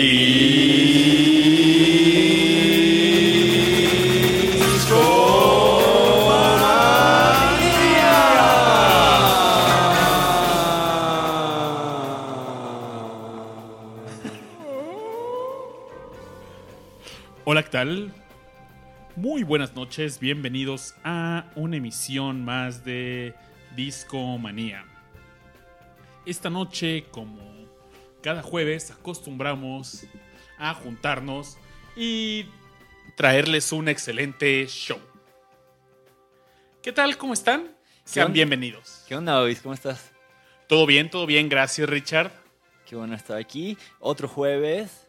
Hola, ¿qué tal? Muy buenas noches, bienvenidos a una emisión más de Disco Manía. Esta noche, como cada jueves, acostumbramos a juntarnos y traerles un excelente show. ¿Qué tal? ¿Cómo están? Sean bienvenidos. ¿Qué onda, Luis? ¿Cómo estás? ¿Todo bien? ¿Todo bien? Gracias, Richard. Qué bueno estar aquí. Otro jueves,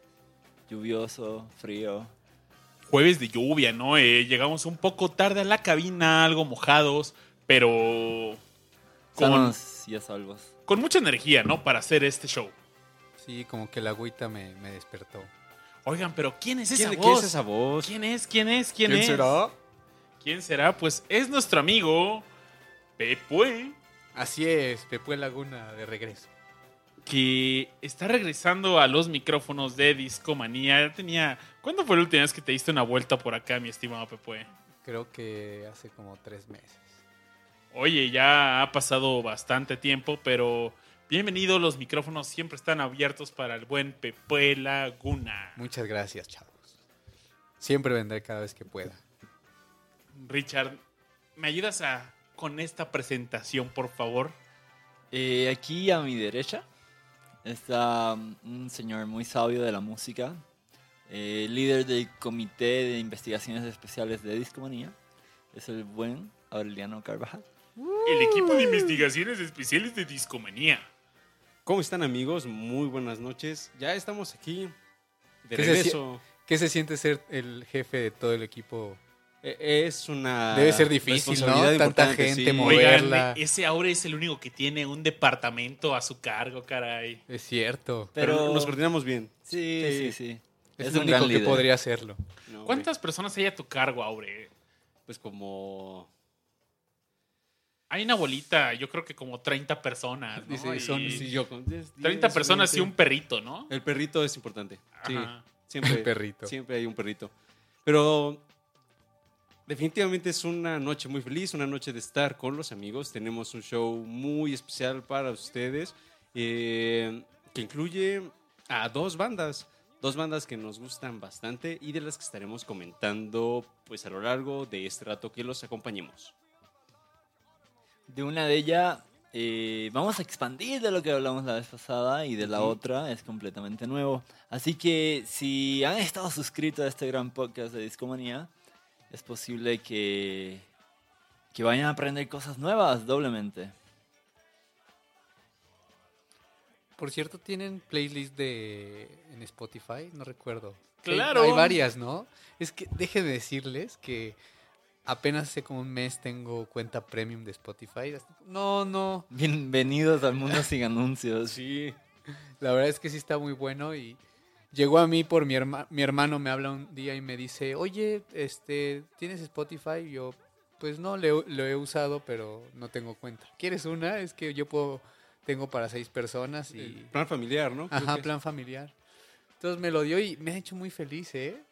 lluvioso, frío. Jueves de lluvia, ¿no? Eh, llegamos un poco tarde a la cabina, algo mojados, pero con, Sanos y a salvos. con mucha energía, ¿no? Para hacer este show. Sí, como que la agüita me, me despertó. Oigan, pero ¿quién es esa ¿Quién, voz? quién es esa voz? ¿Quién es? ¿Quién es? ¿Quién, es? ¿Quién será? Pues es nuestro amigo Pepue, Así es, Pepue Laguna de regreso. que está regresando a los micrófonos de Discomanía. Ya tenía... ¿Cuándo fue la última vez que te diste una vuelta por acá, mi estimado Pepue? Creo que hace como tres meses. Oye, ya ha pasado bastante tiempo, pero bienvenido. Los micrófonos siempre están abiertos para el buen Pepue Laguna. Muchas gracias, chavos. Siempre vendré cada vez que pueda. Richard, ¿me ayudas a con esta presentación, por favor? Eh, aquí a mi derecha está un señor muy sabio de la música, eh, líder del Comité de Investigaciones Especiales de Discomanía. Es el buen Aureliano Carvajal. El equipo de investigaciones especiales de Discomanía. ¿Cómo están amigos? Muy buenas noches. Ya estamos aquí de ¿Qué se regreso. ¿Qué se siente ser el jefe de todo el equipo? Eh, Es una Debe ser difícil, ¿no? Tanta gente, sí. Oigan, Moverla. ese Aure es el único que tiene un departamento a su cargo, caray. Es cierto. Pero, Pero nos coordinamos bien. sí, sí, sí. Es, Es el un único que líder. podría hacerlo. No, ¿Cuántas personas hay a tu cargo, Aure? Pues como... Hay una bolita, yo creo que como 30 personas, ¿no? Dice, Y son- Sí, yo con 10, 30 10, personas y 20. un perrito, ¿no? El perrito es importante. Sí, Ajá. siempre, Un perrito. siempre hay un perrito. Pero definitivamente es una noche muy feliz, una noche de estar con los amigos. Tenemos un show muy especial para ustedes eh, que incluye a dos bandas. Dos bandas que nos gustan bastante y de las que estaremos comentando pues a lo largo de este rato que los acompañemos. De una de ellas eh, vamos a expandir de lo que hablamos la vez pasada y de la otra es completamente nuevo. Así que si han estado suscritos a este gran podcast de Discomanía, es posible que, que vayan a aprender cosas nuevas doblemente. Por cierto, ¿tienen playlist de en Spotify? No recuerdo. Claro. Hay, hay varias, ¿no? Es que déjenme decirles que apenas hace como un mes tengo cuenta premium de Spotify. No, no. Bienvenidos al mundo sin anuncios. Sí, La verdad es que sí está muy bueno y llegó a mí por mi, herma- mi hermano me habla un día y me dice, oye, este, ¿tienes Spotify? Y yo, pues no, le- lo he usado, pero no tengo cuenta. ¿Quieres una? Es que yo puedo, tengo para seis personas y... el plan familiar, ¿no? Creo Ajá, plan familiar. Entonces me lo dio y me ha hecho muy feliz, ¿eh?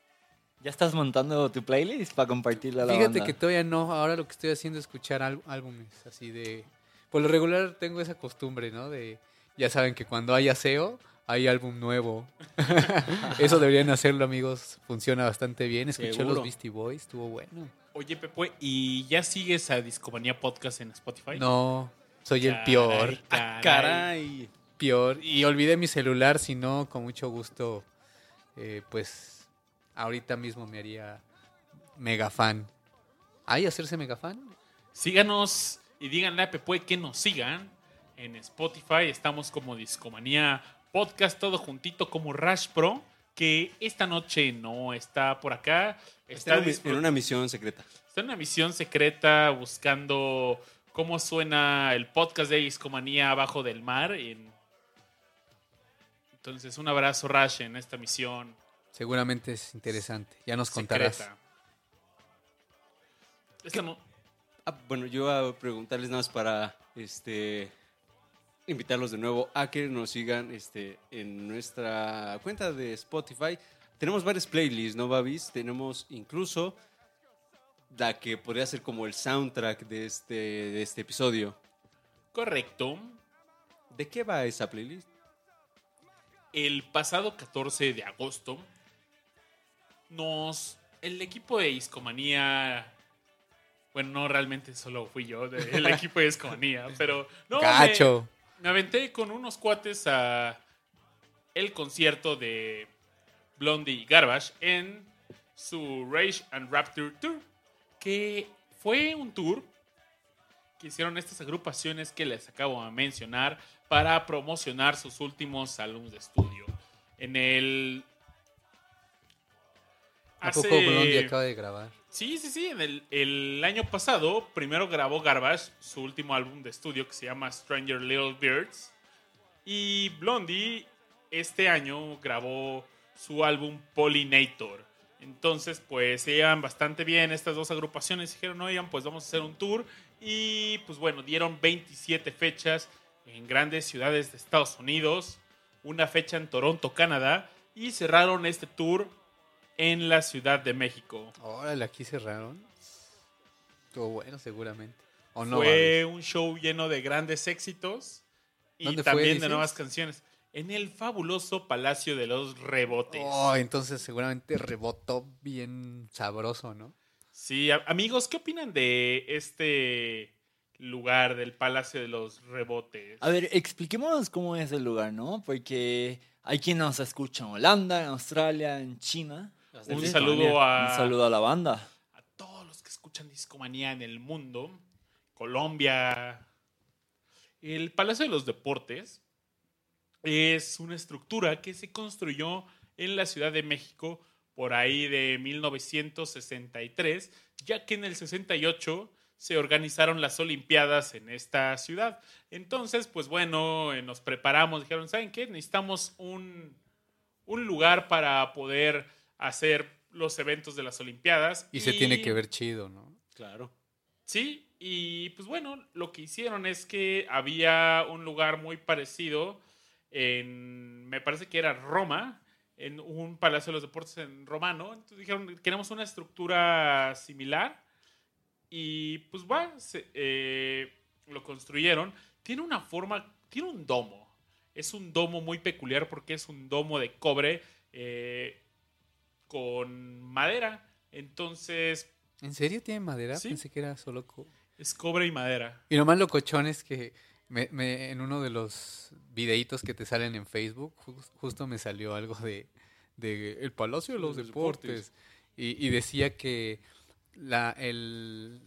¿Ya estás montando tu playlist para compartirla a la Fíjate banda? que todavía no, ahora lo que estoy haciendo es escuchar ál- álbumes, así de... Por lo regular tengo esa costumbre, ¿no? De, ya saben que cuando hay aseo, hay álbum nuevo. Eso deberían hacerlo, amigos. Funciona bastante bien. Escuché Seguro. los Beastie Boys, estuvo bueno. Oye, Pepe, ¿y ya sigues a Discomanía Podcast en Spotify? No, soy el Caray, peor, Ah, caray. caray. peor. Y olvidé mi celular, si no, con mucho gusto, eh, pues ahorita mismo me haría mega fan. ¿Hay hacerse mega fan? Síganos y díganle a Pepe que nos sigan en Spotify. Estamos como Discomanía Podcast, todo juntito como Rash Pro, que esta noche no está por acá. Está Está, en, una misión secreta. está en una misión secreta buscando cómo suena el podcast de Discomanía abajo del mar. en- Entonces, un abrazo, Rash, en esta misión. Seguramente es interesante. Ya nos contarás. secreta. Ah, bueno, yo a preguntarles nada más para este invitarlos de nuevo a que nos sigan este, en nuestra cuenta de Spotify. Tenemos varias playlists, ¿no, Babis? Tenemos incluso la que podría ser como el soundtrack de este, de este episodio. Correcto. ¿De qué va esa playlist? El pasado 14 de agosto, nos. El equipo de Iscomanía. Bueno, no realmente solo fui yo, de- el equipo de Discomanía, pero. No, me- Cacho. Me aventé con unos cuates a el concierto de Blondie y Garbage en su Rage and Rapture Tour, que fue un tour que hicieron estas agrupaciones que les acabo de mencionar para promocionar sus últimos álbumes de estudio. En el... ¿A poco hace- Blondie acaba de grabar? Sí, sí, sí. En el, el año pasado, primero grabó Garbage, su último álbum de estudio que se llama Stranger Little Birds. Y Blondie, este año, grabó su álbum Pollinator. Entonces, pues se llevan bastante bien estas dos agrupaciones. Dijeron, oigan, pues vamos a hacer un tour. Y pues bueno, dieron 27 fechas en grandes ciudades de Estados Unidos, una fecha en Toronto, Canadá, y cerraron este tour en la Ciudad de México. Órale, aquí cerraron. Estuvo bueno, seguramente. ¿O no? fue un show lleno de grandes éxitos y ¿Dónde fue, también de nuevas canciones. En el fabuloso Palacio de los Rebotes. Oh, entonces seguramente rebotó bien sabroso, ¿no? Sí, a- amigos, ¿qué opinan de este lugar del Palacio de los Rebotes? A ver, expliquémonos cómo es el lugar, ¿no? Porque hay quien nos escucha en Holanda, en Australia, en China. Un Sí. saludo a, Un saludo a la banda. a todos los que escuchan Discomanía en el mundo. Colombia. El Palacio de los Deportes es una estructura que se construyó en la Ciudad de México por ahí de 1963, ya que en el 68 se organizaron las Olimpiadas en esta ciudad. Entonces, pues bueno, eh, nos preparamos, dijeron, ¿saben qué? Necesitamos un, un lugar para poder hacer los eventos de las Olimpiadas. Y se tiene que ver chido, ¿no? Claro. Sí, y pues bueno, lo que hicieron es que había un lugar muy parecido en, me parece que era Roma, en un Palacio de los Deportes en Romano. Entonces dijeron, queremos una estructura similar. Y pues va, se- eh, lo construyeron. Tiene una forma, tiene un domo. Es un domo muy peculiar porque es un domo de cobre eh, con madera. Entonces, ¿En serio tiene madera? Sí. Pensé que era solo... co- es cobre y madera. Y lo más locochón es que me, me- en uno de los videitos que te salen en Facebook, jus- justo me salió algo de, de el Palacio de los, Los Deportes. Y, y decía que la, el,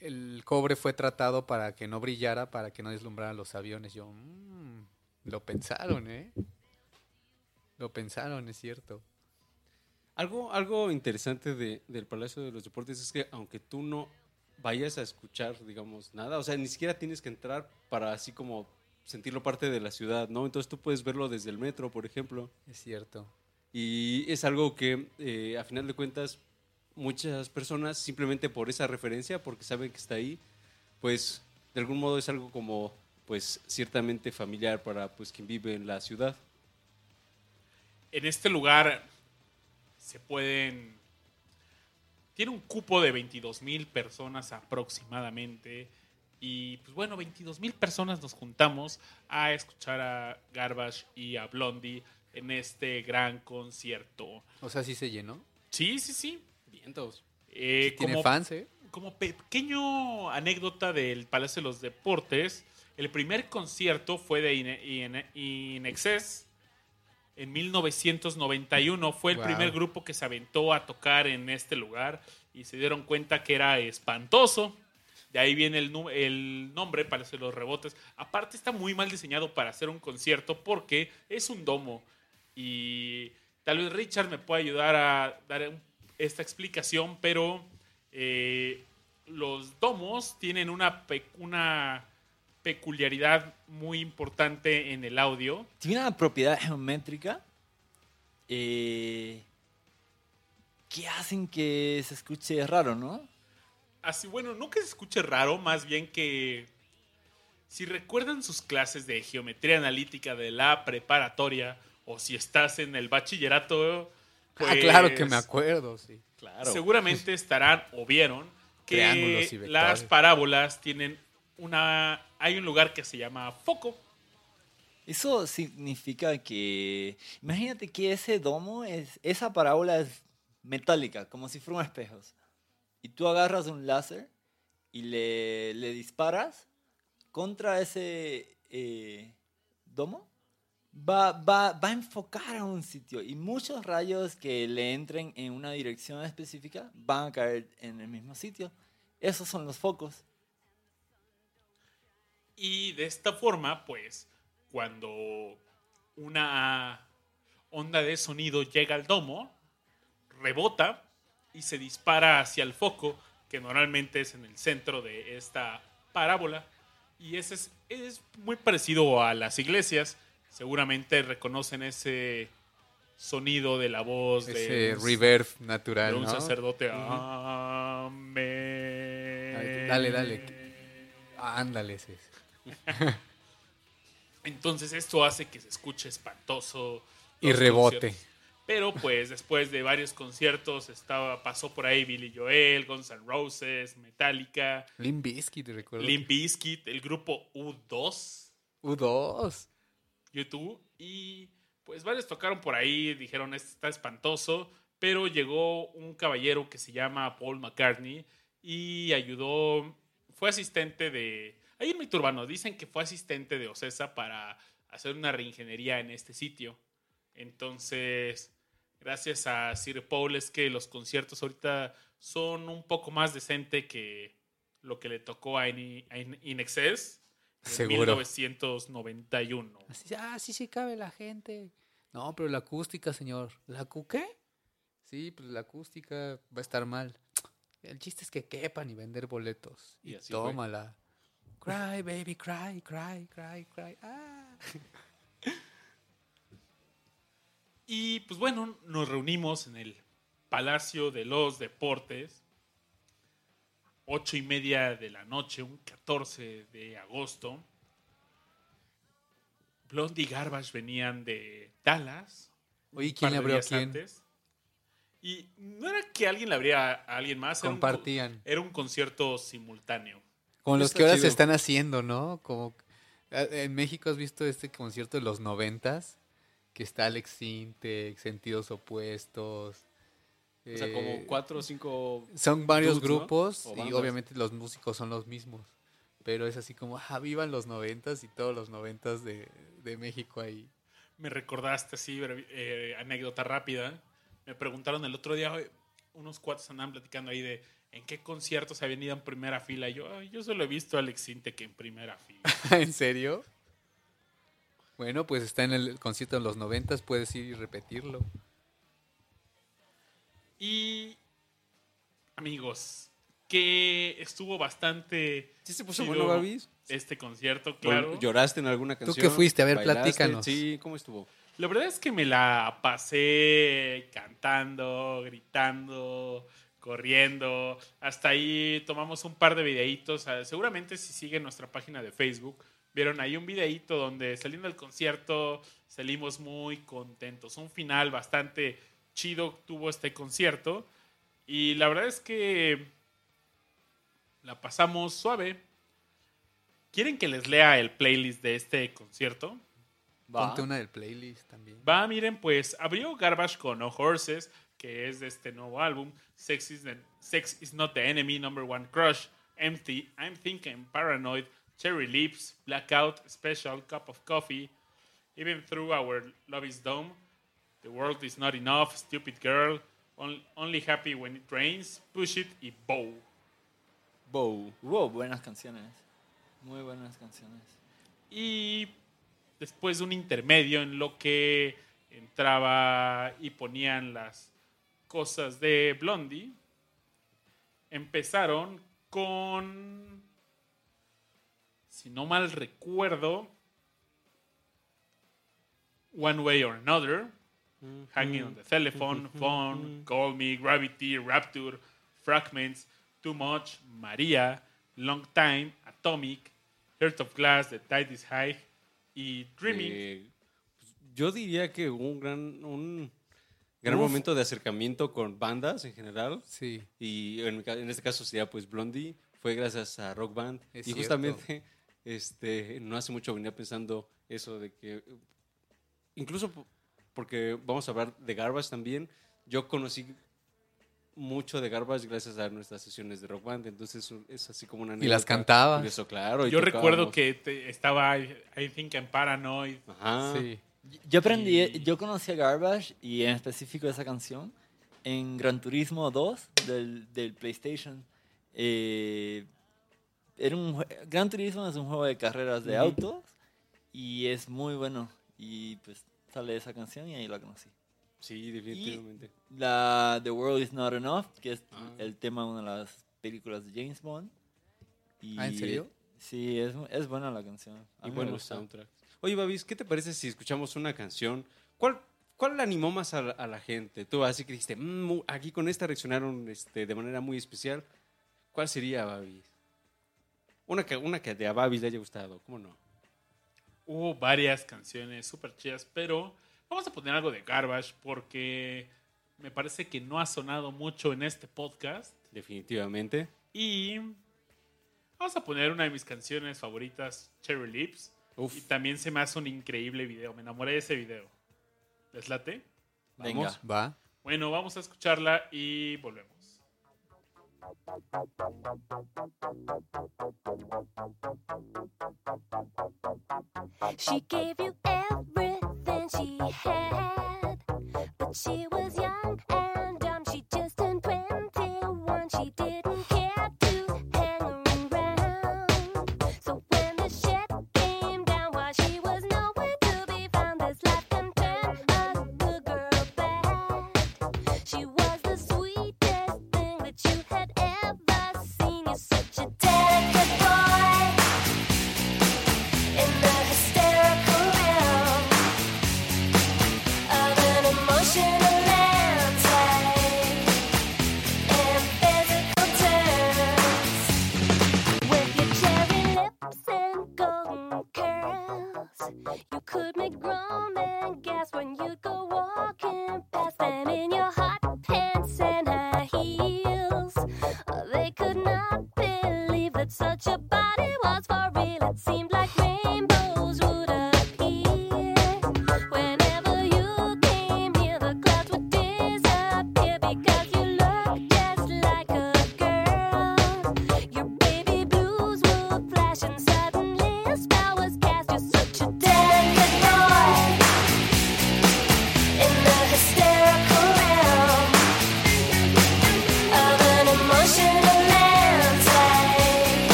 el cobre fue tratado para que no brillara, para que no deslumbrara los aviones. Yo, "Mm, lo pensaron, ¿eh? Lo pensaron, es cierto. Algo, algo interesante de- del Palacio de los Deportes es que aunque tú no vayas a escuchar, digamos, nada, o sea, ni siquiera tienes que entrar para así como sentirlo parte de la ciudad, ¿no? Entonces tú puedes verlo desde el metro, por ejemplo. Es cierto. Y es algo que, eh, a final de cuentas, muchas personas, simplemente por esa referencia, porque saben que está ahí, pues de algún modo es algo como, pues, ciertamente familiar para pues quien vive en la ciudad. En este lugar se pueden... Tiene un cupo de 22 mil personas aproximadamente. Y pues bueno, 22 mil personas nos juntamos a escuchar a Garbage y a Blondie en este gran concierto. O sea, sí se llenó. Sí, sí, sí. Vientos. Eh, Tiene como, fans, ¿eh? como pequeño anécdota del Palacio de los Deportes, el primer concierto fue de In, In- In Excess en 1991. Fue el Wow. primer grupo que se aventó a tocar en este lugar y se dieron cuenta que era espantoso. De ahí viene el, nombre, Palacio de los Rebotes. Aparte está muy mal diseñado para hacer un concierto porque es un domo. Y tal vez Richard me pueda ayudar a dar esta explicación, pero eh, los domos tienen una, una peculiaridad muy importante en el audio. Tiene una propiedad geométrica eh, ¿qué hacen que se escuche raro, no? Así, bueno, no que se escuche raro, más bien que si recuerdan sus clases de geometría analítica de la preparatoria o si estás en el bachillerato, ah, claro que pues, me acuerdo, sí. Claro. seguramente estarán o vieron que las parábolas tienen una hay un lugar que se llama foco. Eso significa que, imagínate que ese domo, es, esa parábola es metálica, como si fueran espejos. Y tú agarras un láser y le, le disparas contra ese eh, domo, va, va, va a enfocar a un sitio. Y muchos rayos que le entren en una dirección específica van a caer en el mismo sitio. Esos son los focos. Y de esta forma, pues, cuando una onda de sonido llega al domo, rebota y se dispara hacia el foco, que normalmente es en el centro de esta parábola. Y ese es, es muy parecido a las iglesias. Seguramente reconocen ese sonido de la voz Ese de, un- reverb de natural, un ¿no? sacerdote. Amén. Dale, dale. Ándale, ese. es. Entonces esto hace que se escuche espantoso. Y rebote. conciertos. Pero pues después de varios conciertos estaba, pasó por ahí Billy Joel, Guns N' Roses, Metallica, Limp Bizkit, recuerdo. Limp Bizkit, el grupo U2, U2. YouTube y pues varios tocaron por ahí, dijeron "Este está espantoso, pero llegó un caballero que se llama Paul McCartney y ayudó, fue asistente de, ahí en Mito Urbano dicen que fue asistente de Ocesa para hacer una reingeniería en este sitio. Entonces, gracias a Sir Paul es que los conciertos ahorita son un poco más decente que lo que le tocó a In, a In- In Excess en Seguro. 1991. Así, ah, sí, sí cabe la gente. No, pero la acústica, señor. ¿La cu qué? Sí, pues la acústica va a estar mal. El chiste es que quepan y vender boletos. Y Y, así fue. Cry, baby, cry, cry, cry, cry. Ah. Y pues bueno, nos reunimos en el Palacio de los Deportes. Ocho y media de la noche, un 14 de agosto. Blondie y Garbage venían de Dallas. Oye, ¿quién le abrió a quién? antes. Y no era que alguien le abría a alguien más. era un co- Compartían. Era un concierto simultáneo. Como los Está que ahora se están haciendo, ¿no? Como eh, en México has visto este concierto de los noventas, que está Alex Sintek, Sentidos Opuestos. O sea, eh, como cuatro o cinco. Son varios grupos y obviamente los músicos son los mismos. Pero es así como, ah, vivan los noventas y todos los noventas de, de México ahí. Me recordaste así, eh, anécdota rápida. Me preguntaron el otro día, "Oye, unos cuates andaban platicando ahí de en qué conciertos habían ido en primera fila. Y yo, "Ay, yo solo he visto a Alex Sintek en primera fila. ¿En serio? Bueno, pues está en el concierto de los noventas, puedes ir y repetirlo. Y, amigos, que estuvo bastante ¿Sí se puso bueno, Babis? este concierto, ¿O claro. ¿Lloraste en alguna canción? qué fuiste? A ver, ¿Bailaste? platícanos. Sí, ¿cómo estuvo? La verdad es que me la pasé cantando, gritando, corriendo. Hasta ahí tomamos un par de videitos. Ah, Seguramente si siguen nuestra página de Facebook, vieron ahí un videito donde saliendo del concierto salimos muy contentos. Un final bastante chido tuvo este concierto. Y la verdad es que la pasamos suave. ¿Quieren que les lea el playlist de este concierto? Va. Ponte una del playlist también. Va, miren, pues abrió Garbage con No Horses, que es de este nuevo álbum. Sex is, the- Sex is Not the Enemy, Number One Crush, Empty, I'm Thinking, Paranoid, Cherry Lips, Blackout, Special, Cup of Coffee, Even Through Our Love is Dome, The World is Not Enough, Stupid Girl, On- Only Happy When It Rains, Push It y Bow. Bow. Hubo buenas canciones. Muy buenas canciones. Y después de un intermedio en lo que entraba y ponían las cosas de Blondie, empezaron con, si no mal recuerdo, One Way or Another. Hanging on the Telephone, Phone, Call Me, Gravity, Rapture, Fragments, Too Much, María, Long Time, Atomic, Heart of Glass, The Tide is High y Dreaming. Eh, pues, yo diría que un gran, un gran Uf. momento de acercamiento con bandas en general. Sí. Y en, en este caso sería pues Blondie. Fue gracias a Rock Band. Es y cierto. justamente este, no hace mucho venía pensando eso de que, incluso po- porque vamos a hablar de Garbage también, yo conocí mucho de Garbage gracias a nuestras sesiones de Rock Band. Entonces es así como una Y las cantabas. curioso, claro. y Yo recuerdo que te- estaba, I I think, en Paranoid. Ajá. Sí. Yo aprendí, Y- yo conocí a Garbage y en específico esa canción en Gran Turismo 2 del, del PlayStation. Eh, era un Gran Turismo es un juego de carreras de Ujú. autos y es muy bueno. Y pues sale esa canción y ahí la conocí. Sí, definitivamente. La The World Is Not Enough, que es Ah. el tema de una de las películas de James Bond. Y, Ah, ¿en serio? Sí, es, es buena la canción. A Y buenos soundtracks. Oye, Babis, ¿qué te parece si escuchamos una canción? ¿Cuál, cuál animó más a la, a la gente? Tú así que dijiste, "Mm, mu- aquí con esta reaccionaron este, de manera muy especial. ¿Cuál sería, Babis? Una que, una que de a Babis le haya gustado, ¿cómo no? Hubo varias canciones súper chidas, pero vamos a poner algo de Garbage porque me parece que no ha sonado mucho en este podcast. Definitivamente. Y vamos a poner una de mis canciones favoritas, Cherry Lips. Uf, Y también se me hace un increíble video. Me enamoré de ese video. ¿Les late? Venga. Va. Bueno, vamos a escucharla y volvemos. She gave you everything she had, but she was young and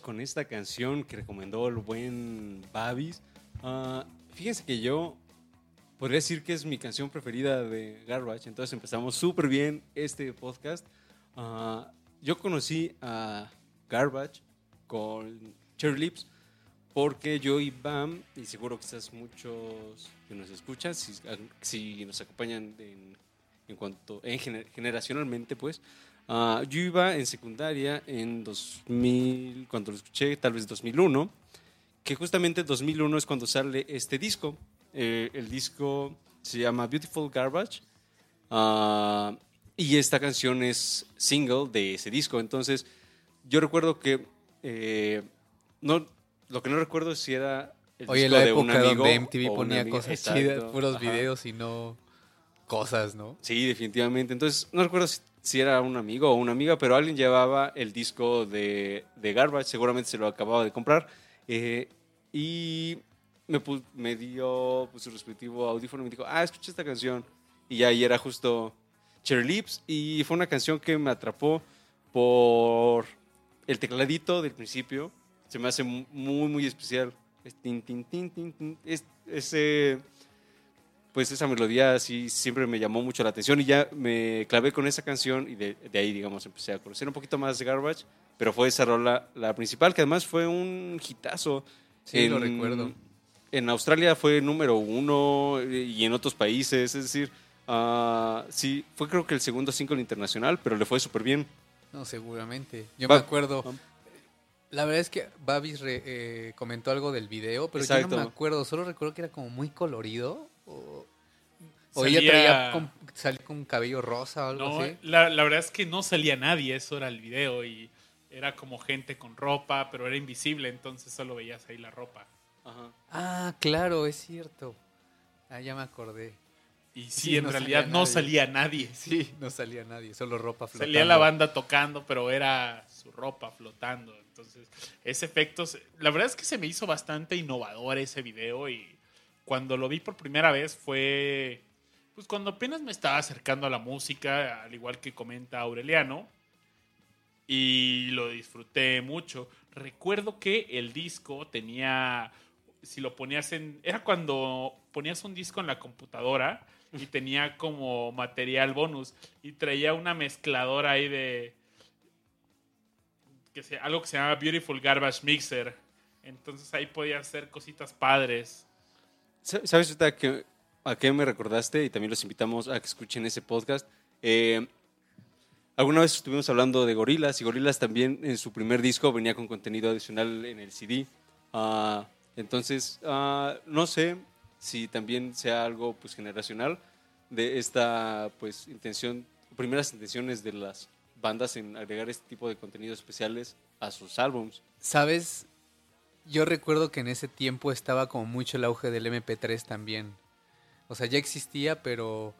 con esta canción que recomendó el buen Babis. Ah, fíjense que yo podría decir que es mi canción preferida de Garbage, entonces empezamos súper bien este podcast. Ah, yo conocí a Garbage con Cherry Lips porque yo y Bam, y seguro quizás muchos que nos escuchan, si, si nos acompañan en, en cuanto, en gener- generacionalmente, pues, ah, yo iba en secundaria en 2000, cuando lo escuché, tal vez 2001, que justamente 2001 es cuando sale este disco. Eh, el disco se llama Beautiful Garbage. ah, y esta canción es single de ese disco. Entonces, yo recuerdo que eh, no, lo que no recuerdo es si era el Oye, disco la de un época amigo donde MTV ponía amiga. cosas Exacto, chidas, puros ajá. videos y no cosas, ¿no? Sí, definitivamente. Entonces, no recuerdo si, si era un amigo o una amiga, pero alguien llevaba el disco de, de Garbage, seguramente se lo acababa de comprar, eh, y me, me dio pues, su respectivo audífono y me dijo, ah, escucha esta canción. Y ahí era justo Cherry Lips, y fue una canción que me atrapó por el tecladito del principio. Se me hace mu- muy, muy especial. Es tin, tin, tin. Es- ese pues esa melodía sí siempre me llamó mucho la atención y ya me clavé con esa canción y de, de ahí, digamos, empecé a conocer un poquito más de Garbage, pero fue esa rola la principal, que además fue un hitazo. Sí, lo recuerdo. En Australia fue número uno eh, y en otros países, es decir, ah, sí, fue creo que el segundo single internacional, pero le fue súper bien. No, seguramente. Yo me acuerdo. La verdad es que Babis re- eh, comentó algo del video, pero yo Exacto. no me acuerdo. Solo recuerdo que era como muy colorido. O, o Salía- ella traía con, salía con cabello rosa o algo No, así. la, la verdad es que no salía nadie, eso era el video y era como gente con ropa, pero era invisible, entonces solo veías ahí la ropa. Ah, claro, es cierto. Ah, ya me acordé. Y sí, Sí, en no realidad salía no nadie. salía nadie. Sí, no salía nadie, solo ropa flotando. Salía la banda tocando, pero era su ropa flotando. Entonces, ese efecto, la verdad es que se me hizo bastante innovador ese video y cuando lo vi por primera vez fue, pues cuando apenas me estaba acercando a la música, al igual que comenta Aureliano, y lo disfruté mucho. Recuerdo que el disco tenía, si lo ponías en, era cuando ponías un disco en la computadora y tenía como material bonus y traía una mezcladora ahí de que se, algo que se llama Beautiful Garbage Mixer. Entonces ahí podía hacer cositas padres. Sa- ¿Sabes ahorita a qué, a qué me recordaste? Y también los invitamos a que escuchen ese podcast. Eh, alguna vez estuvimos hablando de Gorilas y Gorilas también en su primer disco venía con contenido adicional en el CD. Ah, entonces, ah, no sé si también sea algo pues, generacional de esta pues, intención, primeras intenciones de las bandas en agregar este tipo de contenidos especiales a sus álbums. ¿Sabes? Yo recuerdo que en ese tiempo estaba como mucho el auge del MP3 también. O sea, ya existía, pero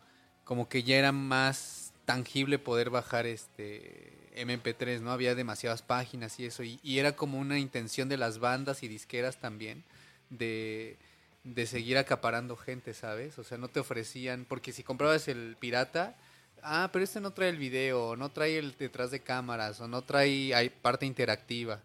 como que ya era más tangible poder bajar este MP3, ¿no? Había demasiadas páginas y eso. Y, y era como una intención de las bandas y disqueras también de, de seguir acaparando gente, ¿sabes? O sea, no te ofrecían, porque si comprabas el pirata, ah, pero este no trae el video, no trae el detrás de cámaras, o no trae hay parte interactiva.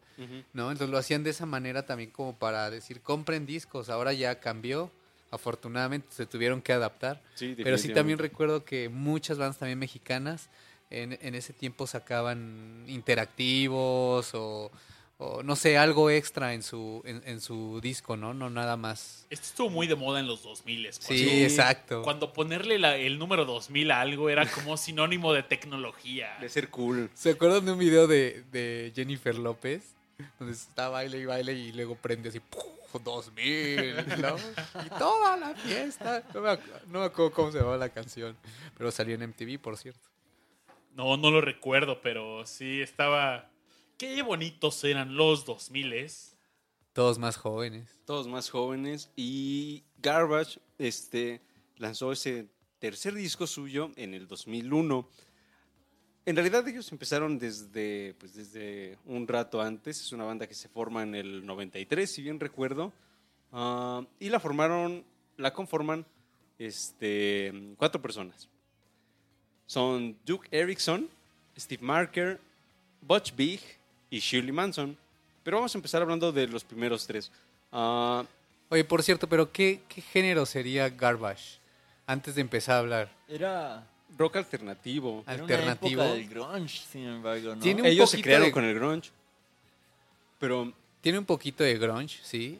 ¿no? Entonces lo hacían de esa manera también como para decir, compren discos, ahora ya cambió, afortunadamente se tuvieron que adaptar. Sí, Pero sí también recuerdo que muchas bandas también mexicanas en, en ese tiempo sacaban interactivos o, o no sé, algo extra en su, en, en su disco, ¿no? No nada más. Esto estuvo muy de moda en los 2000. Sí, Sí. exacto. Cuando ponerle la- el número 2000 a algo era como sinónimo de tecnología. De ser cool. ¿Se acuerdan de un video de, de Jennifer López? Donde está baile y baile y luego prende así, ¡puf! 2000, ¿no? Y toda la fiesta. No me, no me acuerdo cómo se llamaba la canción, pero salió en MTV, por cierto. No, no lo recuerdo, pero sí estaba... Qué bonitos eran los 2000 Todos más jóvenes. todos más jóvenes y Garbage este, lanzó ese tercer disco suyo en el 2001. En realidad ellos empezaron desde, pues, desde un rato antes, es una banda que se forma en el 93, si bien recuerdo, Ah, y la formaron, la conforman este, cuatro personas. Son Duke Erickson, Steve Marker, Butch Big y Shirley Manson. Pero vamos a empezar hablando de los primeros tres. Ah, Oye, por cierto, pero ¿qué, qué género sería Garbage? Antes de empezar a hablar. Era, rock alternativo. era Alternativo. una época del grunge, sin embargo, ¿no? Tiene un Ellos se crearon de- con el grunge. Pero, Tiene un poquito de grunge, sí.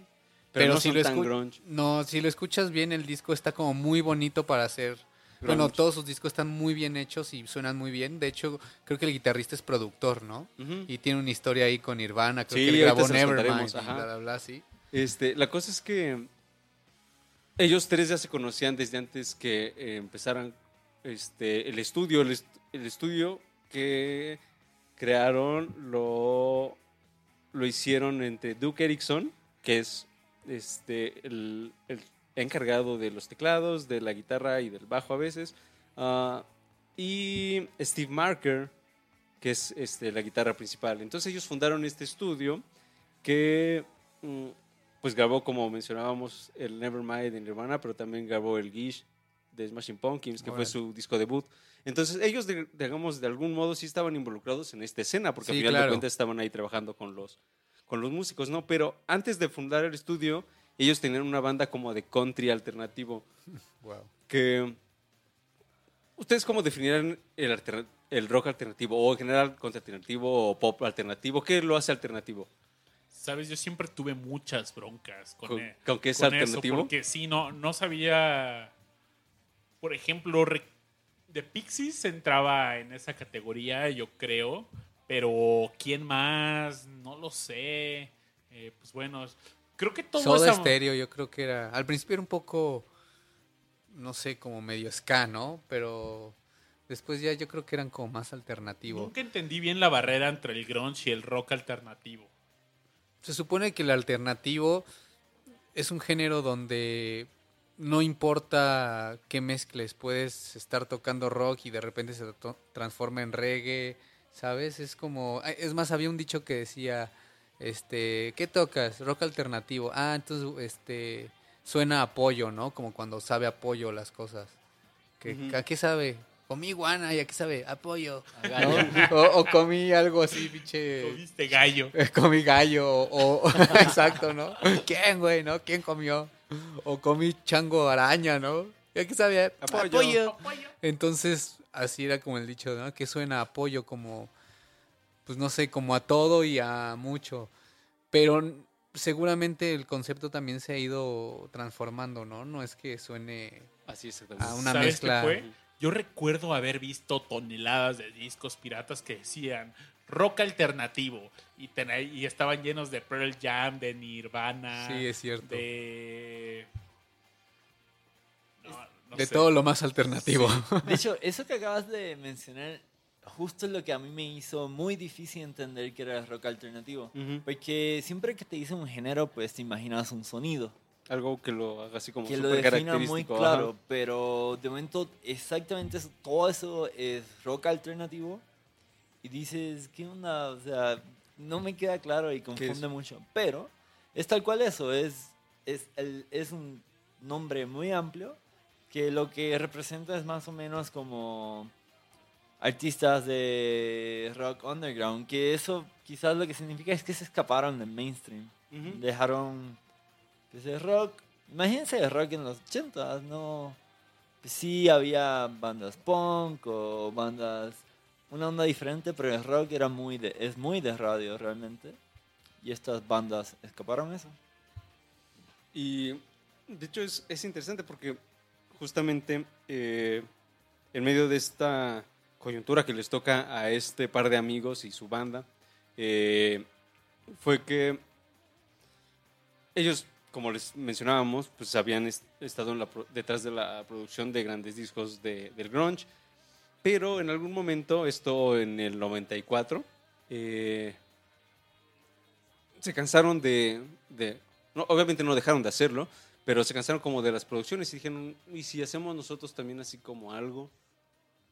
pero, no si son lo tan grunge. No, si lo escuchas bien, el disco está como muy bonito para hacer. Bueno, todos sus discos están muy bien hechos y suenan muy bien. De hecho, creo que el guitarrista es productor, ¿no? Y tiene una historia ahí con Nirvana. Creo Sí, que él grabó Nevermind. bla, bla, bla, sí. Este, la cosa es que ellos tres ya se conocían desde antes que eh, empezaran este, el estudio. El, est- el estudio que crearon lo, lo hicieron entre Duke Erickson, que es este, el, el encargado de los teclados, de la guitarra y del bajo a veces, ah, y Steve Marker, que es este, la guitarra principal. Entonces ellos fundaron este estudio que mm, pues grabó, como mencionábamos, el Nevermind de Nirvana, pero también grabó el Gish de Smashing Pumpkins, que fue su disco debut. Entonces ellos, de- digamos, de algún modo sí estaban involucrados en esta escena, porque Sí, al final claro. de cuentas estaban ahí trabajando con los, con los músicos, ¿no? Pero antes de fundar el estudio, ellos tenían una banda como de country alternativo, Wow. que... ¿Ustedes cómo definirían el, alterna- el rock alternativo? O en general, country alternativo o pop alternativo. ¿Qué lo hace alternativo? Sabes, yo siempre tuve muchas broncas con, ¿Con, e- con qué es con eso, alternativo? porque sí, no, no sabía. Por ejemplo, The Pixies entraba en esa categoría, yo creo. Pero ¿quién más? No lo sé. Eh, pues bueno, creo que todo Soda esa- Stereo, yo creo que era. Al principio era un poco. No sé, como medio ska, ¿no? Pero después ya yo creo que eran como más alternativo. Nunca entendí bien la barrera entre el grunge y el rock alternativo. Se supone que el alternativo es un género donde no importa qué mezcles, puedes estar tocando rock y de repente se transforma en reggae, ¿sabes? Es como, ay, es más, había un dicho que decía, este, ¿qué tocas? Rock alternativo. Ah, entonces, este, suena a apoyo, ¿no? Como cuando sabe apoyo las cosas. Que, Ujú. ¿A qué sabe? Comí guana y a qué sabe? Apoyo. A. O, o comí algo así, pinche... Comiste gallo. Comí gallo o, o- exacto, ¿no? ¿Quién, güey, no? ¿Quién comió? O comí chango araña, ¿no? ¿Y aquí sabía? Apoyo. Entonces, así era como el dicho, ¿no? Que suena a apoyo como, pues no sé, como a todo y a mucho. Pero seguramente el concepto también se ha ido transformando, ¿no? No es que suene Así exactamente. a una ¿Sabes mezcla. qué fue? Yo recuerdo haber visto toneladas de discos piratas que decían rock alternativo y, y estaban llenos de Pearl Jam, de Nirvana, Sí, es cierto. de... No, no De sé. todo lo más alternativo. De hecho, eso que acabas de mencionar, justo es lo que a mí me hizo muy difícil entender que era el rock alternativo. Ujú. Porque siempre que te dicen un género, pues te imaginas un sonido. Algo que lo haga así como que lo súper defina muy claro, ajá. pero de momento exactamente eso, todo eso es rock alternativo y dices, ¿qué onda? O sea, no me queda claro y confunde mucho, pero es tal cual eso, es, es, el- es un nombre muy amplio que lo que representa es más o menos como artistas de rock underground, que eso quizás lo que significa es que se escaparon del mainstream. Ujú. dejaron pues el rock. Imagínense el rock en los 80 no pues sí había bandas punk o bandas una onda diferente pero el rock era muy de es muy de radio realmente. Y estas bandas escaparon eso. Y de hecho es, es interesante porque justamente eh, en medio de esta coyuntura que les toca a este par de amigos y su banda, eh, fue que ellos, como les mencionábamos, pues habían est- estado detrás de la producción de grandes discos de- del grunge, pero en algún momento, esto en el 94, eh, se cansaron de, obviamente no dejaron de hacerlo, pero se cansaron como de las producciones y dijeron, ¿y si hacemos nosotros también así como algo?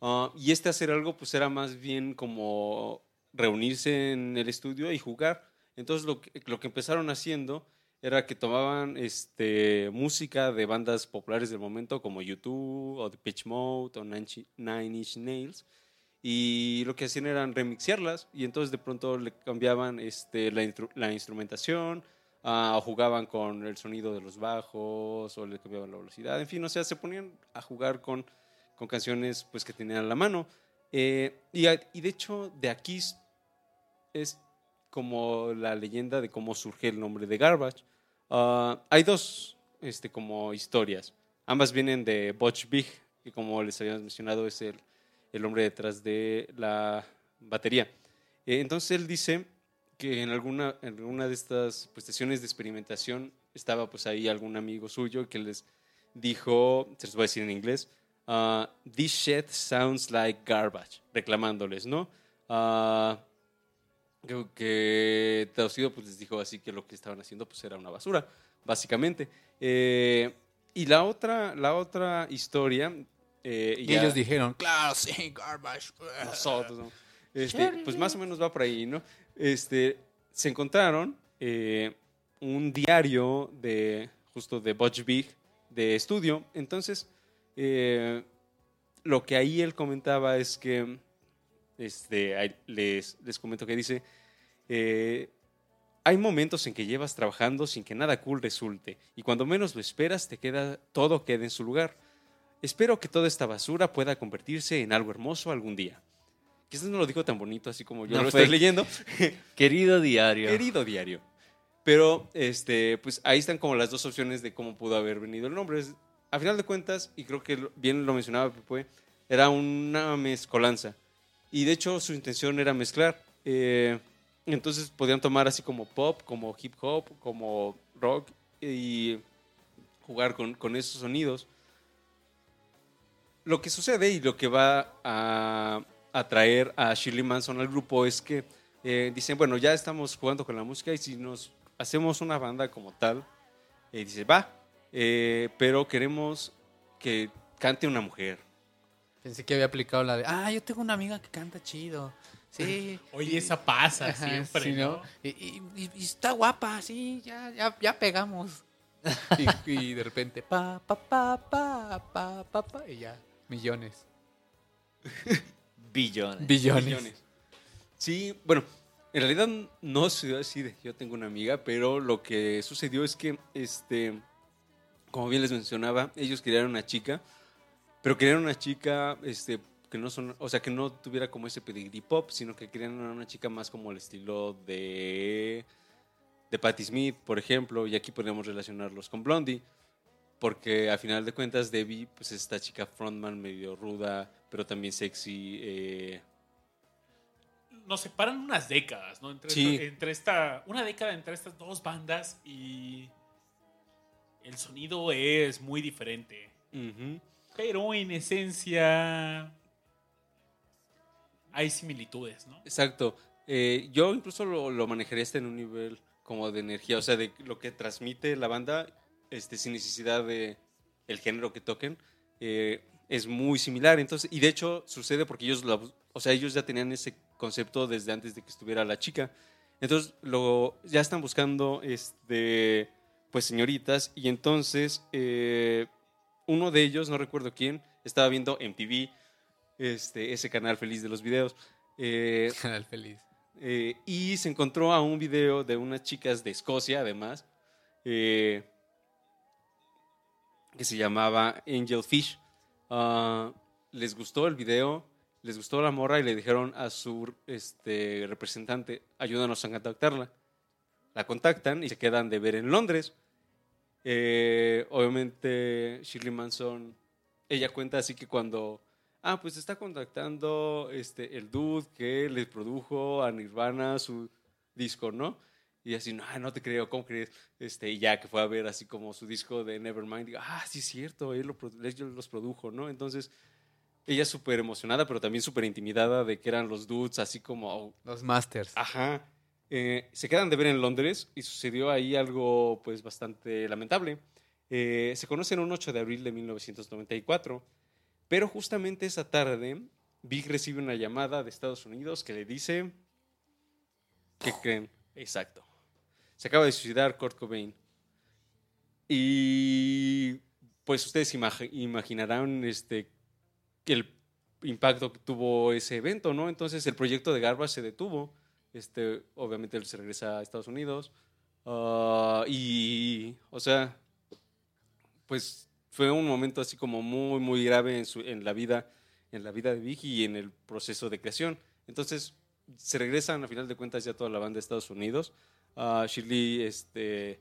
Ah, y este hacer algo pues era más bien como reunirse en el estudio y jugar. Entonces lo que, empezaron haciendo era que tomaban este, música de bandas populares del momento como YouTube o The Pitch Mode o Nine Inch- Nails y lo que hacían eran remixearlas y entonces de pronto le cambiaban este, la instrumentación, ah, o jugaban con el sonido de los bajos o le cambiaban la velocidad, en fin, o sea, se ponían a jugar con, con canciones pues, que tenían a la mano. Eh, y, de hecho, de aquí es- como la leyenda de cómo surge el nombre de Garbage. Ah, hay dos este, como historias. Ambas vienen de Butch Vig, que como les habíamos mencionado es el, el hombre detrás de la batería. Eh, entonces él dice que en alguna, en alguna de estas pues, sesiones de experimentación estaba pues ahí algún amigo suyo que les dijo, se los voy a decir en inglés, ah, This shit sounds like garbage, reclamándoles, ¿no? Ah, que, que traducido pues les dijo así que lo que estaban haciendo pues era una basura, básicamente. Eh, y la otra, la otra historia... eh, Y ya- ellos dijeron, claro, sí, garbage. nosotros, ¿no? Este, pues más o menos va por ahí, ¿no? Este, se encontraron eh, un diario de justo de Butch Vig de estudio. Entonces, eh, lo que ahí él comentaba es que, este, les, les comento que dice, eh, hay momentos en que llevas trabajando sin que nada cool resulte y cuando menos lo esperas te queda todo queda en su lugar. Espero que toda esta basura pueda convertirse en algo hermoso algún día. Quizás no lo digo tan bonito así como yo No lo estoy leyendo. Querido diario. Querido diario. Pero este, pues ahí están como las dos opciones de cómo pudo haber venido el nombre. Es- a final de cuentas, y creo que bien lo mencionaba Pepe, era una mezcolanza. Y de hecho su intención era mezclar. Eh, entonces podían tomar así como pop, como hip hop, como rock y jugar con, con esos sonidos. Lo que sucede y lo que va a atraer a Shirley Manson al grupo es que eh, dicen, bueno, ya estamos jugando con la música y si nos hacemos una banda como tal, eh, dice, va, eh, pero queremos que cante una mujer. Pensé que había aplicado la de, ah, yo tengo una amiga que canta chido. Sí. Oye, esa pasa Ajá, siempre, sí, ¿no? Y, y- y- y está guapa, sí, ya, ya, ya pegamos. y, y de repente, pa, pa, pa, pa, pa, pa, pa, y ya, millones. Billones. Billones. Millones. Sí, bueno, en realidad no sucedió así de yo tengo una amiga, pero lo que sucedió es que, este, como bien les mencionaba, ellos querían una chica, pero querían una chica, este, que no son, o sea, que no tuviera como ese pedigrí pop, sino que querían una chica más como el estilo de de Patti Smith, por ejemplo, y aquí podríamos relacionarlos con Blondie, porque a final de cuentas Debbie, pues es esta chica frontman medio ruda, pero también sexy, eh, Nos separan unas décadas, ¿no? Entre, Sí. entre esta. Una década entre estas dos bandas y. El sonido es muy diferente. Pero en esencia. Hay similitudes, ¿no? Exacto. Eh, yo incluso lo, lo manejaría hasta en un nivel como de energía, o sea, de lo que transmite la banda, este, sin necesidad de el género que toquen, eh, es muy similar. Entonces, y de hecho sucede porque ellos, la- o sea, ellos ya tenían ese concepto desde antes de que estuviera la chica. Entonces, lo, ya están buscando, este, pues, señoritas, y entonces eh, uno de ellos, no recuerdo quién, estaba viendo MTV, este, ese canal feliz de los videos. eh, Canal feliz. eh, y se encontró a un video de unas chicas de Escocia, además, eh, que se llamaba Angel Fish. Ah, les gustó el video, les gustó la morra y le dijeron a su este, representante, ayúdanos a contactarla. La contactan y se quedan de ver en Londres. Eh, obviamente Shirley Manson, ella cuenta así que cuando ah, pues está contactando este, el dude que le produjo a Nirvana su disco, ¿no? Y así, no, no te creo, ¿cómo crees? Este, y ya que fue a ver así como su disco de Nevermind, digo, ah, sí es cierto, él, lo, produ- él los produjo, ¿no? Entonces, ella súper emocionada, pero también súper intimidada de que eran los dudes, así como, Los Masters. Ajá. Eh, se quedan de ver en Londres y sucedió ahí algo pues bastante lamentable. Eh, se conocen un 8 de abril de 1994, pero justamente esa tarde Big recibe una llamada de Estados Unidos que le dice... ¿Qué creen? Exacto. Se acaba de suicidar Kurt Cobain. Y pues ustedes imag- imaginarán este, el, impacto que tuvo ese evento, ¿no? Entonces el proyecto de Garbage se detuvo. Este, obviamente él se regresa a Estados Unidos. Ah, y, o sea, pues fue un momento así como muy, muy grave en, su, en la vida en la vida de Vicky y en el proceso de creación. Entonces, se regresan a final de cuentas ya toda la banda de Estados Unidos. Ah, Shirley este,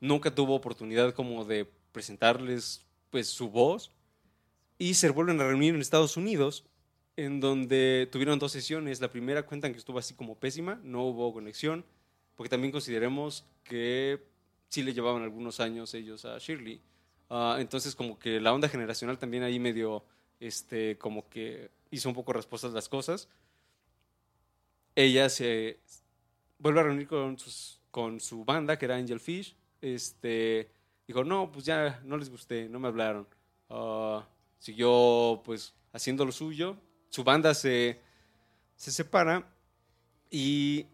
nunca tuvo oportunidad como de presentarles pues su voz y se vuelven a reunir en Estados Unidos en donde tuvieron dos sesiones. La primera cuentan que estuvo así como pésima, no hubo conexión, porque también consideremos que sí le llevaban algunos años ellos a Shirley. Ah, entonces como que la onda generacional también ahí medio, este, como que hizo un poco respuestas las cosas. Ella se vuelve a reunir con, sus, con su banda, que era Angel Fish. Este, dijo, no, pues ya no les gusté, no me hablaron. Ah, siguió pues haciendo lo suyo. Su banda se, se separa y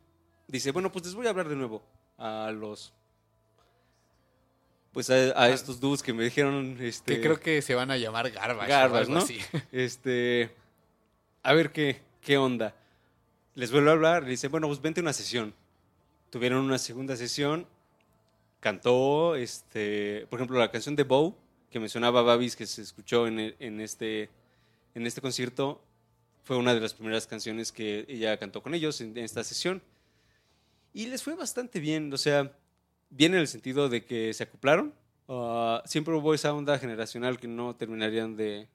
dice, bueno, pues les voy a hablar de nuevo a los... Pues a, a estos dudes que me dijeron... Este, Que creo que se van a llamar Garbage. Garbage, ¿no? así. Este, a ver qué, qué onda. Les vuelvo a hablar, le dice, bueno, pues vente una sesión. Tuvieron una segunda sesión, cantó, este, por ejemplo, la canción de Bow, que mencionaba Babis, que se escuchó en, en este, en este concierto, fue una de las primeras canciones que ella cantó con ellos en, en esta sesión. Y les fue bastante bien, o sea, bien en el sentido de que se acoplaron. Ah, siempre hubo esa onda generacional que no terminarían de,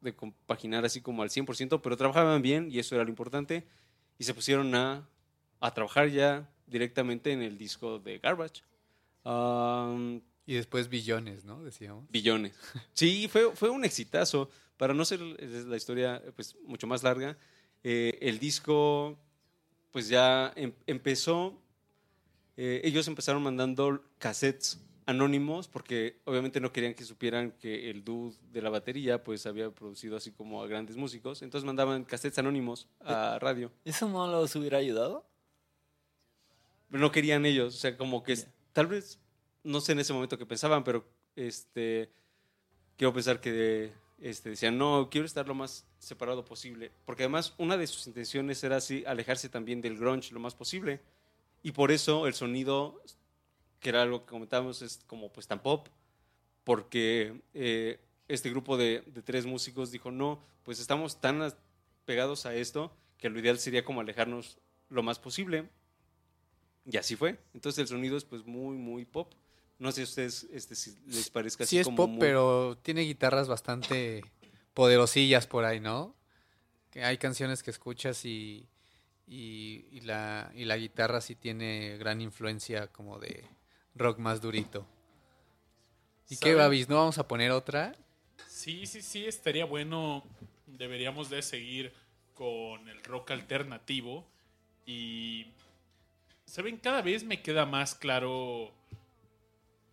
de compaginar así como al 100%, pero trabajaban bien y eso era lo importante. Y se pusieron a, a trabajar ya directamente en el disco de Garbage. Um, Y después billones, ¿no? Decíamos. billones. Sí, fue, fue un exitazo. Para no ser eh, la historia pues, mucho más larga, eh, el disco pues ya em- empezó, eh, ellos empezaron mandando cassettes anónimos porque obviamente no querían que supieran que el dude de la batería pues había producido así como a grandes músicos, entonces mandaban cassettes anónimos a radio. ¿Eso no los hubiera ayudado? Pero no querían ellos, o sea, como que tal vez, no sé en ese momento qué pensaban, pero este, quiero pensar que este, decían, no, quiero estar lo más separado posible, porque además una de sus intenciones era así, alejarse también del grunge lo más posible, y por eso el sonido, que era algo que comentábamos, es como pues tan pop, porque eh, este grupo de, de tres músicos dijo, no, pues estamos tan pegados a esto que lo ideal sería como alejarnos lo más posible. Y así fue. Entonces el sonido es pues muy, muy pop. No sé a ustedes este, si les parezca así Sí es como pop, muy- pero tiene guitarras bastante poderosillas por ahí, ¿no? Que hay canciones que escuchas y, y, y la, y la guitarra sí tiene gran influencia como de rock más durito. ¿Y qué. Babis? ¿No vamos a poner otra? Sí, sí, sí, estaría bueno. Deberíamos de seguir con el rock alternativo. Y, ¿saben? Cada vez me queda más claro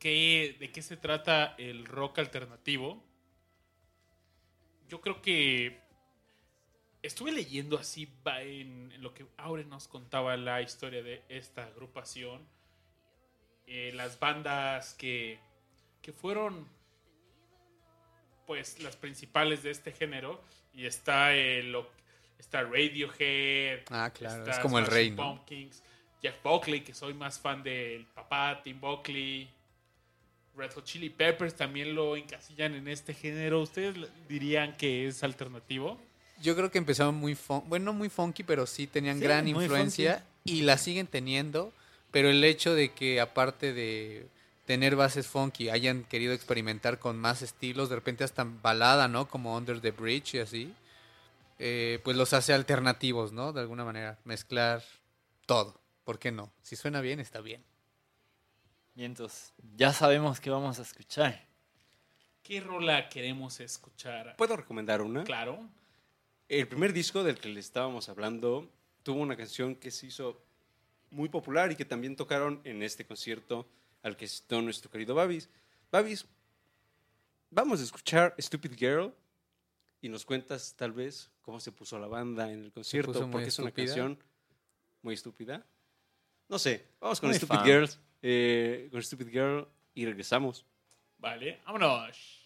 qué, de qué se trata el rock alternativo. Yo creo que estuve leyendo así en, en lo que Aure nos contaba la historia de esta agrupación. Eh, las bandas que, que fueron pues las principales de este género y está el está Radiohead Ah, claro, está es como el rey, Smashing ¿no? Pumpkins Jeff Buckley que soy más fan del papá Tim Buckley Red Hot Chili Peppers también lo encasillan en este género ustedes dirían que es alternativo Yo creo que empezaron muy fun bueno, no muy funky, pero sí tenían Sí, gran influencia y la siguen teniendo, pero el hecho de que aparte de tener bases funky hayan querido experimentar con más estilos, de repente hasta balada, ¿no? Como Under the Bridge y así, eh, pues los hace alternativos, ¿no? De alguna manera, mezclar todo. ¿Por qué no? Si suena bien, está bien. Y entonces, ya sabemos que vamos a escuchar. ¿qué rola queremos escuchar? ¿Puedo recomendar una? claro El primer disco del que le estábamos hablando tuvo una canción que se hizo muy popular y que también tocaron en este concierto al que asistió nuestro querido Babis. Babis, vamos a escuchar Stupid Girl y nos cuentas tal vez cómo se puso la banda en el concierto, porque es una estúpida? canción muy estúpida. No sé, vamos con Muy Stupid fan. Girls, eh, con Stupid Girl y regresamos. vale vámonos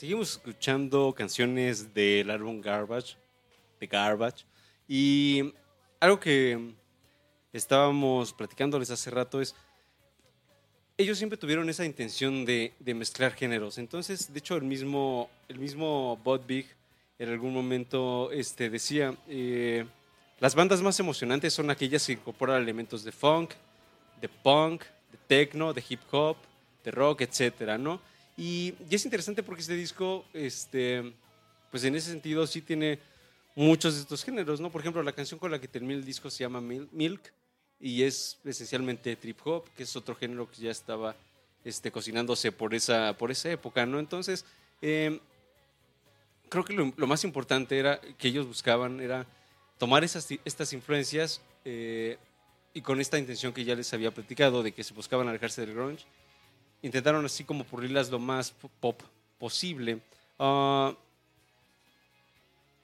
Seguimos escuchando canciones del álbum Garbage, de Garbage. Y algo que estábamos platicándoles hace rato es, ellos siempre tuvieron esa intención de, mezclar géneros. Entonces, de hecho, el mismo, el mismo Bud Big en algún momento este, decía, eh, las bandas más emocionantes son aquellas que incorporan elementos de funk, de punk, de techno, de hip hop, de rock, etcétera, ¿no? Y, es interesante porque este disco, este, pues en ese sentido sí tiene muchos de estos géneros, ¿no? Por ejemplo, la canción con la que termina el disco se llama Mil- Milk y es esencialmente trip hop, que es otro género que ya estaba este, cocinándose por esa, por esa época, ¿no? Entonces, eh, creo que lo, lo más importante era que ellos buscaban era tomar esas, estas influencias eh, y con esta intención que ya les había platicado de que se buscaban alejarse del grunge, intentaron así como pulirlas lo más pop posible. Ah,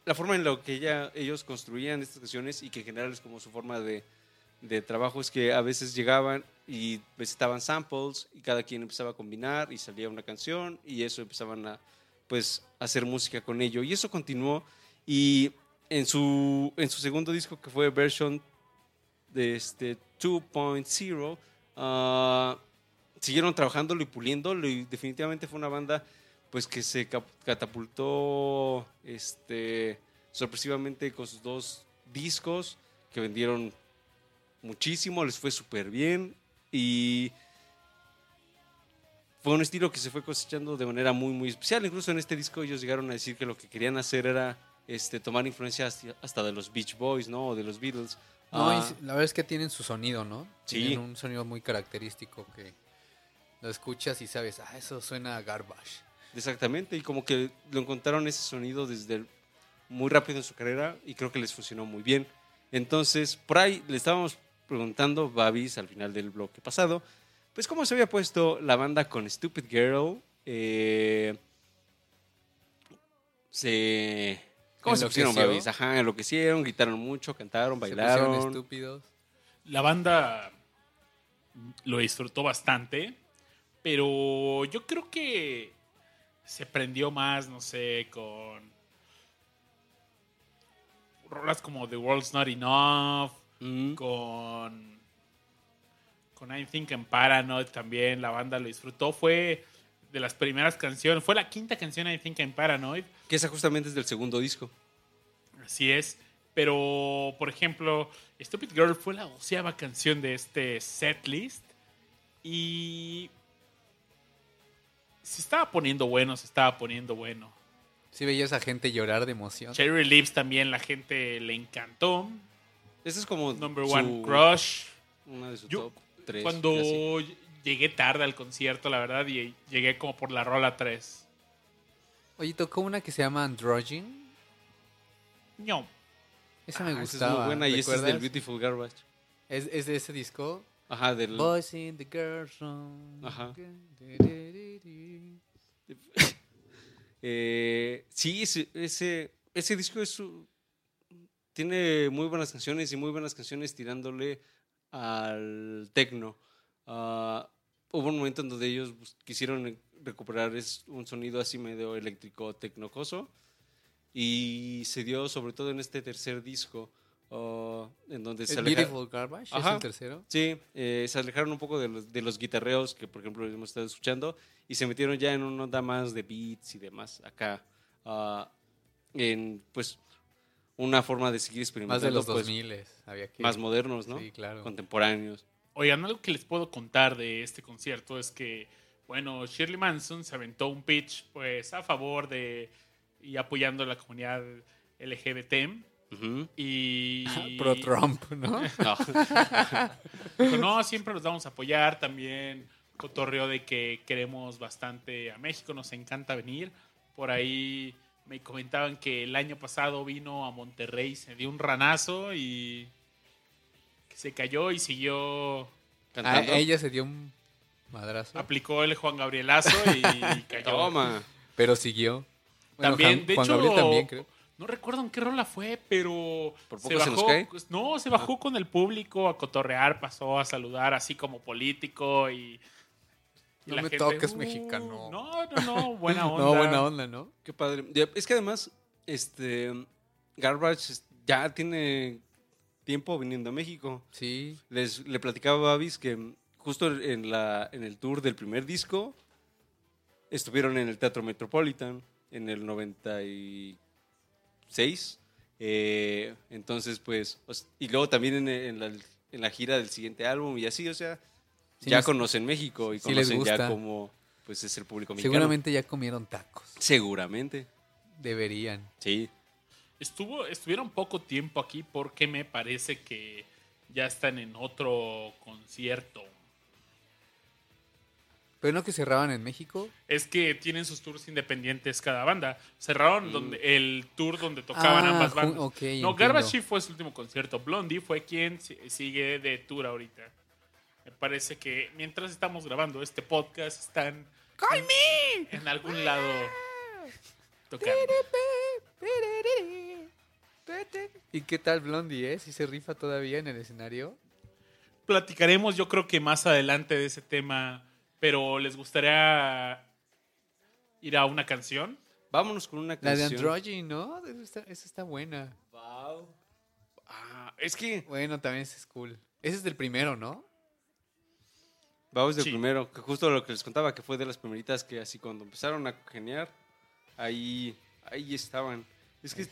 la forma en la que ella, ellos construían estas canciones y que en general es como su forma de, de trabajo es que a veces llegaban y visitaban samples y cada quien empezaba a combinar y salía una canción y eso empezaban a pues hacer música con ello y eso continuó y en su en su segundo disco que fue version de este 2.0 ah, siguieron trabajándolo y puliéndolo y definitivamente fue una banda pues que se catapultó este sorpresivamente con sus dos discos que vendieron muchísimo, les fue súper bien y fue un estilo que se fue cosechando de manera muy muy especial. Incluso en este disco ellos llegaron a decir que lo que querían hacer era este, tomar influencia hasta- de los Beach Boys, ¿no? O de los Beatles. No, Ah, la verdad es que tienen su sonido, ¿no? Sí. Tienen un sonido muy característico que lo escuchas y sabes, ah, eso suena a garbage. Exactamente, y como que lo encontraron ese sonido desde el- muy rápido en su carrera y creo que les funcionó muy bien. Entonces, por ahí le estábamos preguntando, Babis, al final del bloque pasado, pues cómo se había puesto la banda con Stupid Girl. eh, se... ¿Cómo se pusieron. Babis? Ajá, enloquecieron, gritaron mucho, cantaron, Se bailaron. estúpidos. La banda lo disfrutó bastante, pero yo creo que se prendió más, no sé, con rolas como The World's Not Enough, Mm, con con I Think I'm Paranoid también, la banda lo disfrutó, fue de las primeras canciones, fue la quinta canción I Think I'm Paranoid, que esa justamente es del segundo disco. Así es. Pero, por ejemplo, Stupid Girl fue la doceava canción de este setlist. Y. Se estaba poniendo bueno, se estaba poniendo bueno. Sí veías a gente llorar de emoción. Cherry Lips también la gente le encantó. Ese es como Number su- One Crush. Una de sus Yo, top tres. Cuando llegué tarde al concierto, la verdad, y llegué como por la rola 3. Oye, tocó una que se llama Androgen. No. Esa me Ah, esa es gustaba. muy buena y esa es del. Beautiful Garbage. ¿Es, es de ese disco? Ajá, del... Boys in the girls room. Ajá. Eh, sí, ese, ese, ese disco es tiene muy buenas canciones y muy buenas canciones tirándole al techno. Ah, hubo un momento en donde ellos quisieron recuperar un sonido así medio eléctrico tecnocoso y se dio sobre todo en este tercer disco ah, en donde ¿Es se Beautiful Garbage? ¿Es Ajá. el tercero? Sí, eh, se alejaron un poco de los, de los guitarreos que, por ejemplo, hemos estado escuchando y se metieron ya en una onda más de beats y demás acá. ah, en, pues, una forma de seguir Más experimentando. de los pues, 2000 había que... Más modernos, ¿no? Sí, claro. Contemporáneos. Oigan, algo que les puedo contar de este concierto es que, bueno, Shirley Manson se aventó un pitch pues a favor de y apoyando a la comunidad LGBT Y Pro Trump, ¿no? No. dijo, no, siempre los vamos a apoyar, también cotorreo de que queremos bastante a México, nos encanta venir. Por ahí me comentaban que el año pasado vino a Monterrey, se dio un ranazo y se cayó y siguió A Cantando. Ah, ella se dio un madrazo, aplicó el Juan Gabrielazo y cayó. Toma. pero siguió. Bueno, También, Juan- de Juan hecho, Gabriel también, creo. No recuerdo en qué rola fue, pero ¿Por se poco se bajó, cae? pues, no, se bajó con el público a cotorrear, pasó a saludar así como político y Y No la me gente, toques, "Uh, mexicano". No, no, no, buena onda. No, buena onda, ¿no? Qué padre. Es que además, este, Garbage ya tiene tiempo viniendo a México. Sí. Les, le platicaba a Babis que justo en, la, en el tour del primer disco estuvieron en el Teatro Metropolitan en el 96. Eh, entonces, pues, os- y luego también en, en la, en la gira del siguiente álbum y así, o sea, Sí, ya les- conocen México y sí les conocen ya cómo pues, es el público mexicano. Seguramente ya comieron tacos. Seguramente, Deberían. sí. Estuvo, estuvieron poco tiempo aquí porque me parece que ya están en otro concierto. Pero no que cerraban en México. Es que tienen sus tours independientes cada banda. Cerraron donde, el tour donde tocaban Ah, ambas bandas. no. Garbage fue su último concierto. Blondie fue quien si- sigue de tour ahorita. Me parece que mientras estamos grabando este podcast están en, en algún lado tocando. ¿Y qué tal Blondie, eh? ¿Si se rifa todavía en el escenario? Platicaremos yo creo que más adelante de ese tema, pero les gustaría ir a una canción. Vámonos con una La de canción. Androgyny, ¿no? Esa está, esa está buena. Ah, es que Bueno, también ese es cool. Ese es del primero, ¿no? Vamos del Sí. primero, que justo lo que les contaba, que fue de las primeritas que así cuando empezaron a congeniar, ahí, ahí estaban. Es que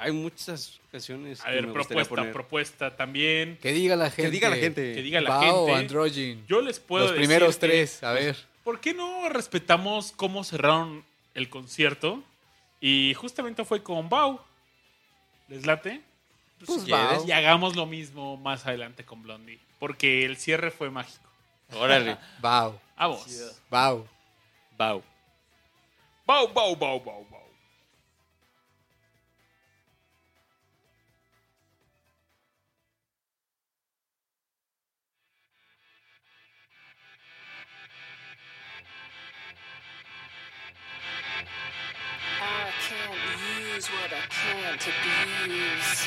hay muchas canciones A que ver, me propuesta, poner. propuesta también. Que diga la gente. Que diga la gente. Que diga la Bao, gente. Yo les puedo Los decir primeros que- tres, a ver. ¿Por qué no respetamos cómo cerraron el concierto? Y justamente fue con Bau. ¿Les late? Pues quieres, Y hagamos lo mismo más adelante con Blondie. Porque el cierre fue mágico. Órale. Bao. Vamos. Bao. Bau. Bau, bau, bau, bau, bau. I I can't abuse.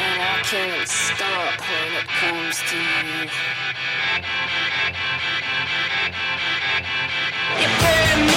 And I can't stop when it comes to you. You burn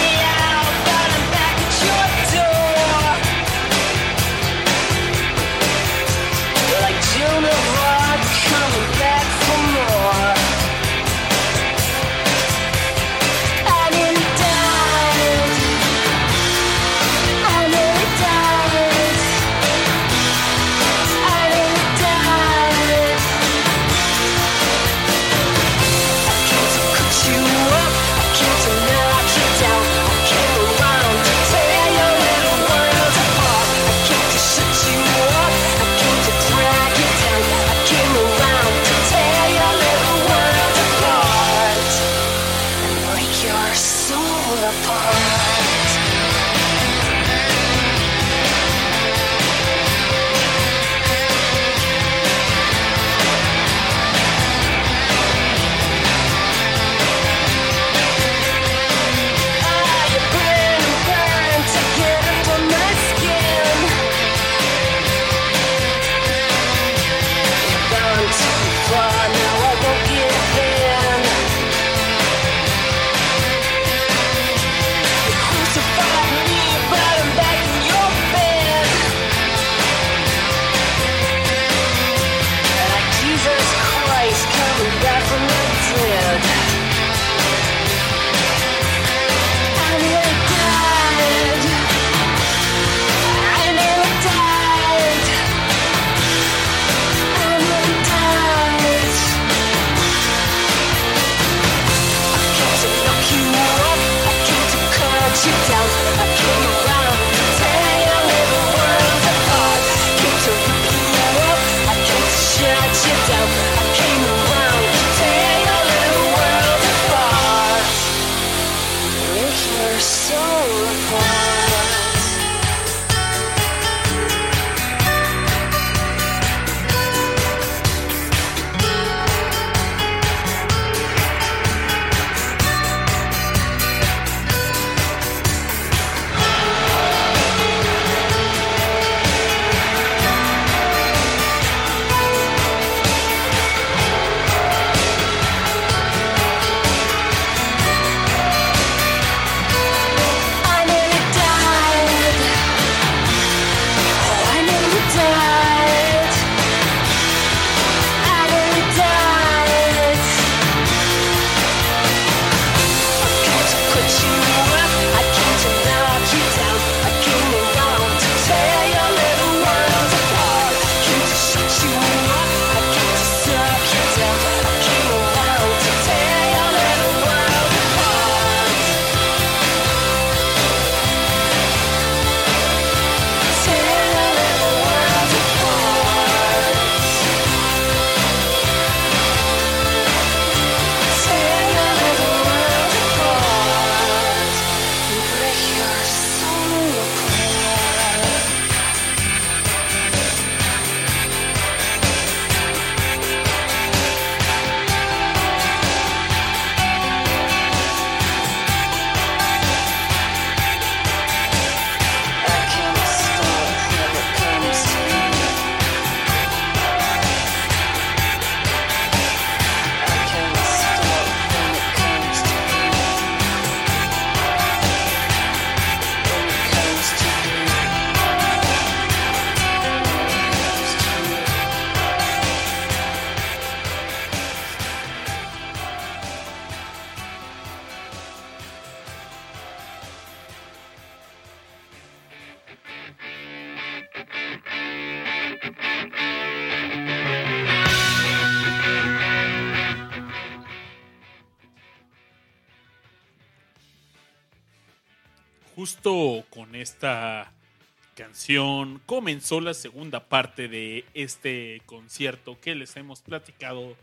comenzó la segunda parte de este concierto que les hemos platicado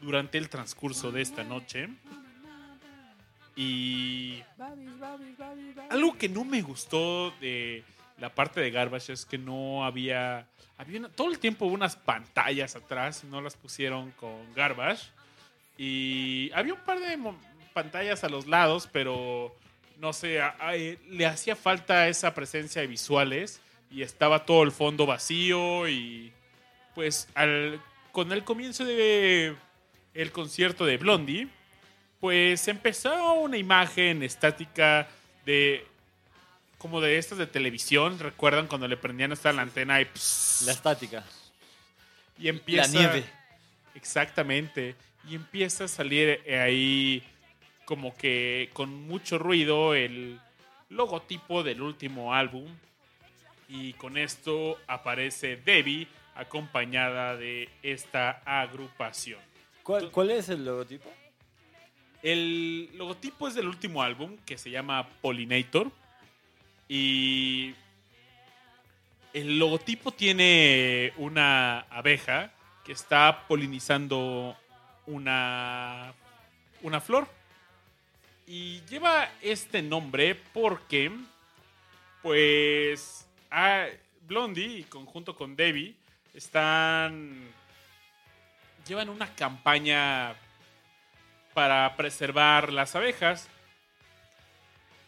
durante el transcurso de esta noche. Y algo que no me gustó de la parte de Garbage es que no había, había todo el tiempo unas pantallas atrás y no las pusieron con Garbage. Y había un par de pantallas a los lados, pero no sé, eh, le hacía falta esa presencia de visuales y estaba todo el fondo vacío y pues al, con el comienzo de el concierto de Blondie, pues empezó una imagen estática de como de estas de televisión, recuerdan cuando le prendían hasta la antena y, pss, La estática. y empieza La nieve. Exactamente. Y empieza a salir ahí como que con mucho ruido el logotipo del último álbum. Y con esto aparece Debbie acompañada de esta agrupación. ¿Cuál, cuál es el logotipo? El logotipo es del último álbum que se llama Pollinator. Y el logotipo tiene una abeja que está polinizando una, una flor. Y lleva este nombre porque, pues, a Blondie, y conjunto con Debbie, están. llevan una campaña para preservar las abejas.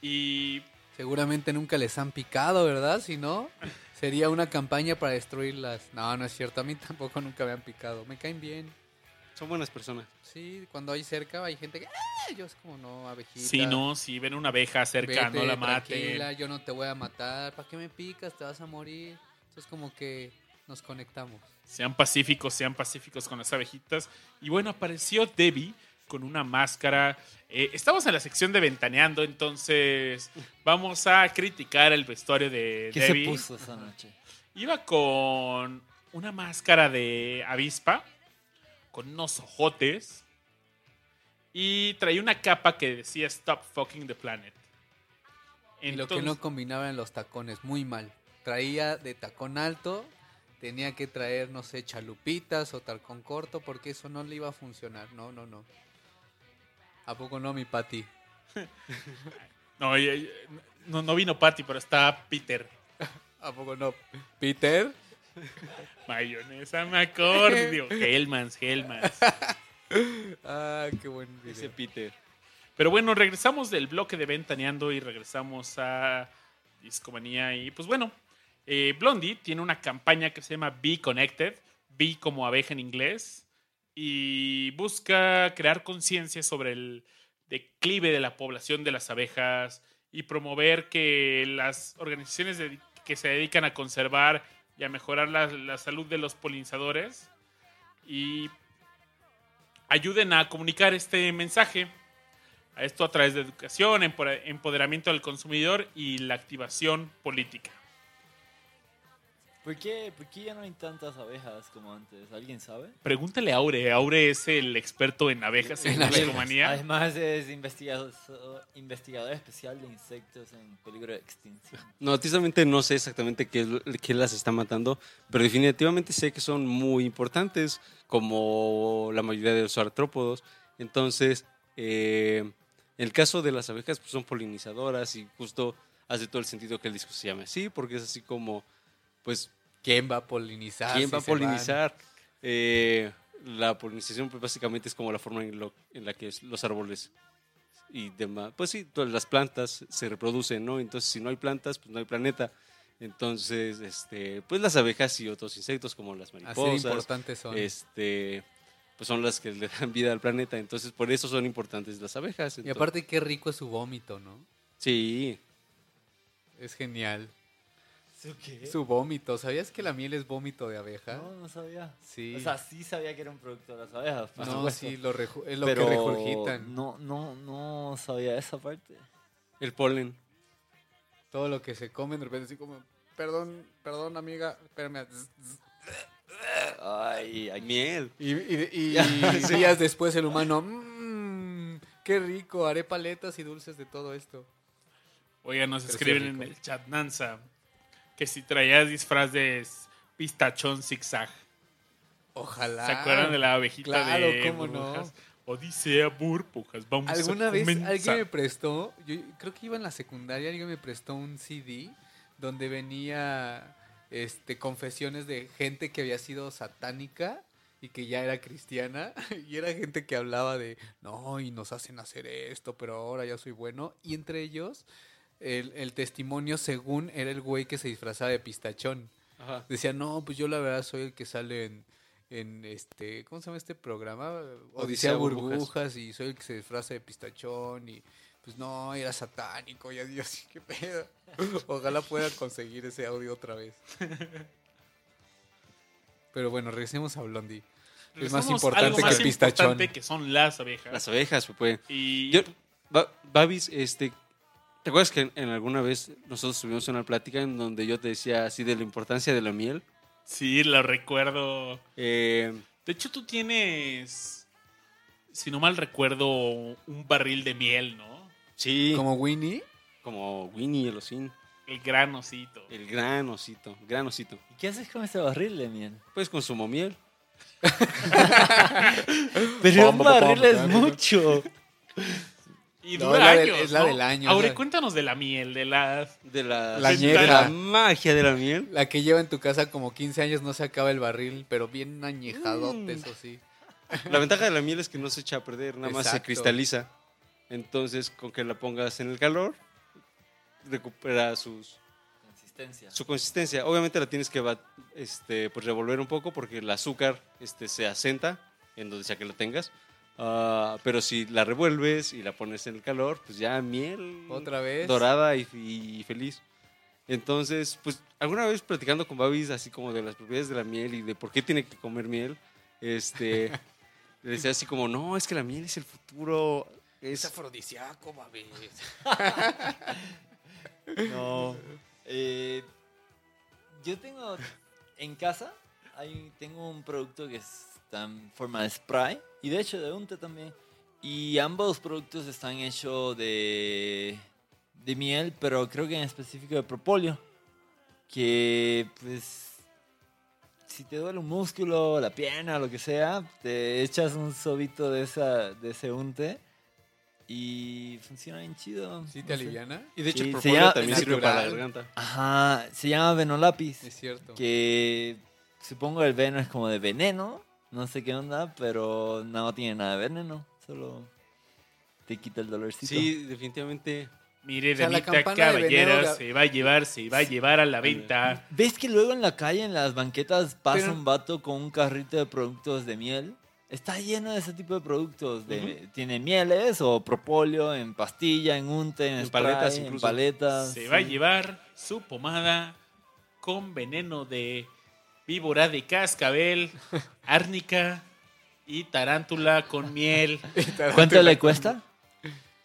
Y Seguramente nunca les han picado, ¿verdad? Si no, sería una campaña para destruirlas. No, no es cierto. A mí tampoco nunca me han picado. Me caen bien. Son buenas personas. Sí, cuando hay cerca hay gente que... "Ah", Yo es como, no, abejita. si no, si ven una abeja cerca, vete, no la maten. tranquila, yo no te voy a matar. ¿Para qué me picas? Te vas a morir. Entonces como que nos conectamos. Sean pacíficos, sean pacíficos con las abejitas. Y bueno, apareció Debbie con una máscara. Eh, estamos en la sección de Ventaneando, entonces vamos a criticar el vestuario de ¿Qué Debbie. se puso esa noche? Iba con una máscara de avispa, con unos ojotes, y traía una capa que decía Stop fucking the planet. Y lo que Entonces- no combinaba en los tacones, muy mal. Traía de tacón alto, tenía que traer, no sé, chalupitas o tacón corto, porque eso no le iba a funcionar. No, no, no. ¿A poco no, mi Pati? No, no, no vino Patty, pero está Peter. ¿A poco no? ¿Peter? Mayonesa McCord. Hellmans, Hellmans. Ah, qué buen Ese video. Peter. Pero bueno, regresamos del bloque de Ventaneando y regresamos a Discomanía. Y pues bueno, eh, Blondie tiene una campaña que se llama Be Connected, Be como abeja en inglés, y busca crear conciencia sobre el declive de la población de las abejas y promover que las organizaciones de- que se dedican a conservar y a mejorar la, salud de los polinizadores y ayuden a comunicar este mensaje. A esto a través de educación, empo- empoderamiento del consumidor y la activación política. ¿Por qué, ¿Por qué ya no hay tantas abejas como antes? ¿Alguien sabe? Pregúntale a Aure. Aure es el experto en abejas en En discomanía. Además es investigador, investigador especial de insectos en peligro de extinción. No, tristemente no sé exactamente qué las está matando, pero definitivamente sé que son muy importantes, como la mayoría de los artrópodos. Entonces, eh, en el caso de las abejas, pues son polinizadoras y justo hace todo el sentido que el disco se llame así, porque es así como, pues, ¿Quién va a polinizar? ¿quién si va a polinizar? Eh, la polinización, pues básicamente es como la forma en, lo- en la que los árboles y demás, pues sí, todas las plantas se reproducen, ¿no? Entonces, si no hay plantas, pues no hay planeta. Entonces, este, pues las abejas y otros insectos como las Así mariposas, importantes son. este, pues son las que le dan vida al planeta. Entonces, por eso son importantes las abejas. y aparte qué rico es su vómito, ¿no? sí, Es genial. ¿Eso qué? Su vómito. ¿Sabías que la miel es vómito de abeja? No, no sabía. Sí. O sea, sí sabía que era un producto de las abejas. por no, supuesto. sí, lo es lo pero que regurgitan. No, no, no sabía esa parte. el polen. Todo lo que se come, de repente así como, perdón, perdón, amiga, espérame. zzz, zzz". Ay, ay, Miel. Y, y- y- y días después el humano, mmm, qué rico, haré paletas y dulces de todo esto. Oigan, nos escriben en el chat Nanza que si traías disfraz de pistachón zigzag. Ojalá. ¿Se acuerdan de la abejita claro, de cómo no. burbujas? Odisea burbujas, vamos ¿Alguna a vez comenzar. alguien me prestó, yo creo que iba en la secundaria, alguien me prestó un CD donde venía este confesiones de gente que había sido satánica y que ya era cristiana y era gente que hablaba de, no, y nos hacen hacer esto, pero ahora ya soy bueno. Y entre ellos, el, el testimonio según era el güey que se disfrazaba de pistachón. Ajá. Decía, no, pues yo la verdad soy el que sale en, en este, ¿cómo se llama este programa? Odisea, Odisea Burbujas. Burbujas. y soy el que se disfraza de pistachón y pues no, era satánico y así, qué pedo. Ojalá pueda conseguir ese audio otra vez. Pero bueno, regresemos a Blondie. Es más importante algo que el pistachón. importante que son las abejas. Las abejas, pues. y Yo, Ba- Babis, este, ¿te acuerdas que en, en alguna vez nosotros tuvimos una plática en donde yo te decía así de la importancia de la miel? sí, lo recuerdo. Eh, De hecho, tú tienes, si no mal recuerdo, un barril de miel, ¿no? sí, como, Como Winnie, Winnie el osín, El gran osito. el gran osito, gran osito. ¿Y qué haces con ese barril de miel? Pues consumo miel. Pero un barril es mucho. Y No, dura es la del- años, es la ¿no? del año, Ahora, es la- cuéntanos de la miel, de las... De la, La la magia de la miel. la que lleva en tu casa como 15 años no se acaba el barril, pero bien añejadote, Mm. eso sí. La ventaja de la miel es que no se echa a perder, nada más se Exacto. cristaliza. Entonces, con que la pongas en el calor, recupera sus, Consistencia. su consistencia. Obviamente la tienes que este, pues revolver un poco porque el azúcar este, se asenta en donde sea que la tengas. Ah, pero si la revuelves y la pones en el calor, pues ya miel Otra vez. dorada y, y feliz. Entonces, pues alguna vez platicando con Babis así como de las propiedades de la miel y de por qué tiene que comer miel, este, le decía así como, no, es que la miel es el futuro. Es Es, afrodisíaco, babes. No. Eh, yo tengo en casa, hay, tengo un producto que está en forma de spray y de hecho de unte también. Y ambos productos están hechos de, de miel, pero creo que en específico de propóleo. Que pues si te duele un músculo, la pierna, lo que sea, te echas un sobito de, esa, de ese unte y funciona bien chido. ¿Sí no te sé. aliviana? y de hecho Sí, el propóleo llama- también sirve para la garganta. Ajá, se llama Venolapis. Es cierto. Que supongo el veno es como de veneno. No sé qué onda, pero no tiene nada de veneno. Solo te quita el dolorcito. Sí, definitivamente. Mire, O sea, la damita campana de veneno caballera, la- se va a llevar, se va a llevar a la venta. ¿Ves que luego en la calle, en las banquetas, pasa Pero- un vato con un carrito de productos de miel? Está lleno de ese tipo de productos. De, Tiene mieles o propóleo en pastilla, en unte, en, En spray, paletas en incluso. paletas. Se va a llevar su pomada con veneno de víbora de cascabel, árnica y tarántula con miel. ¿Cuánto le cuesta?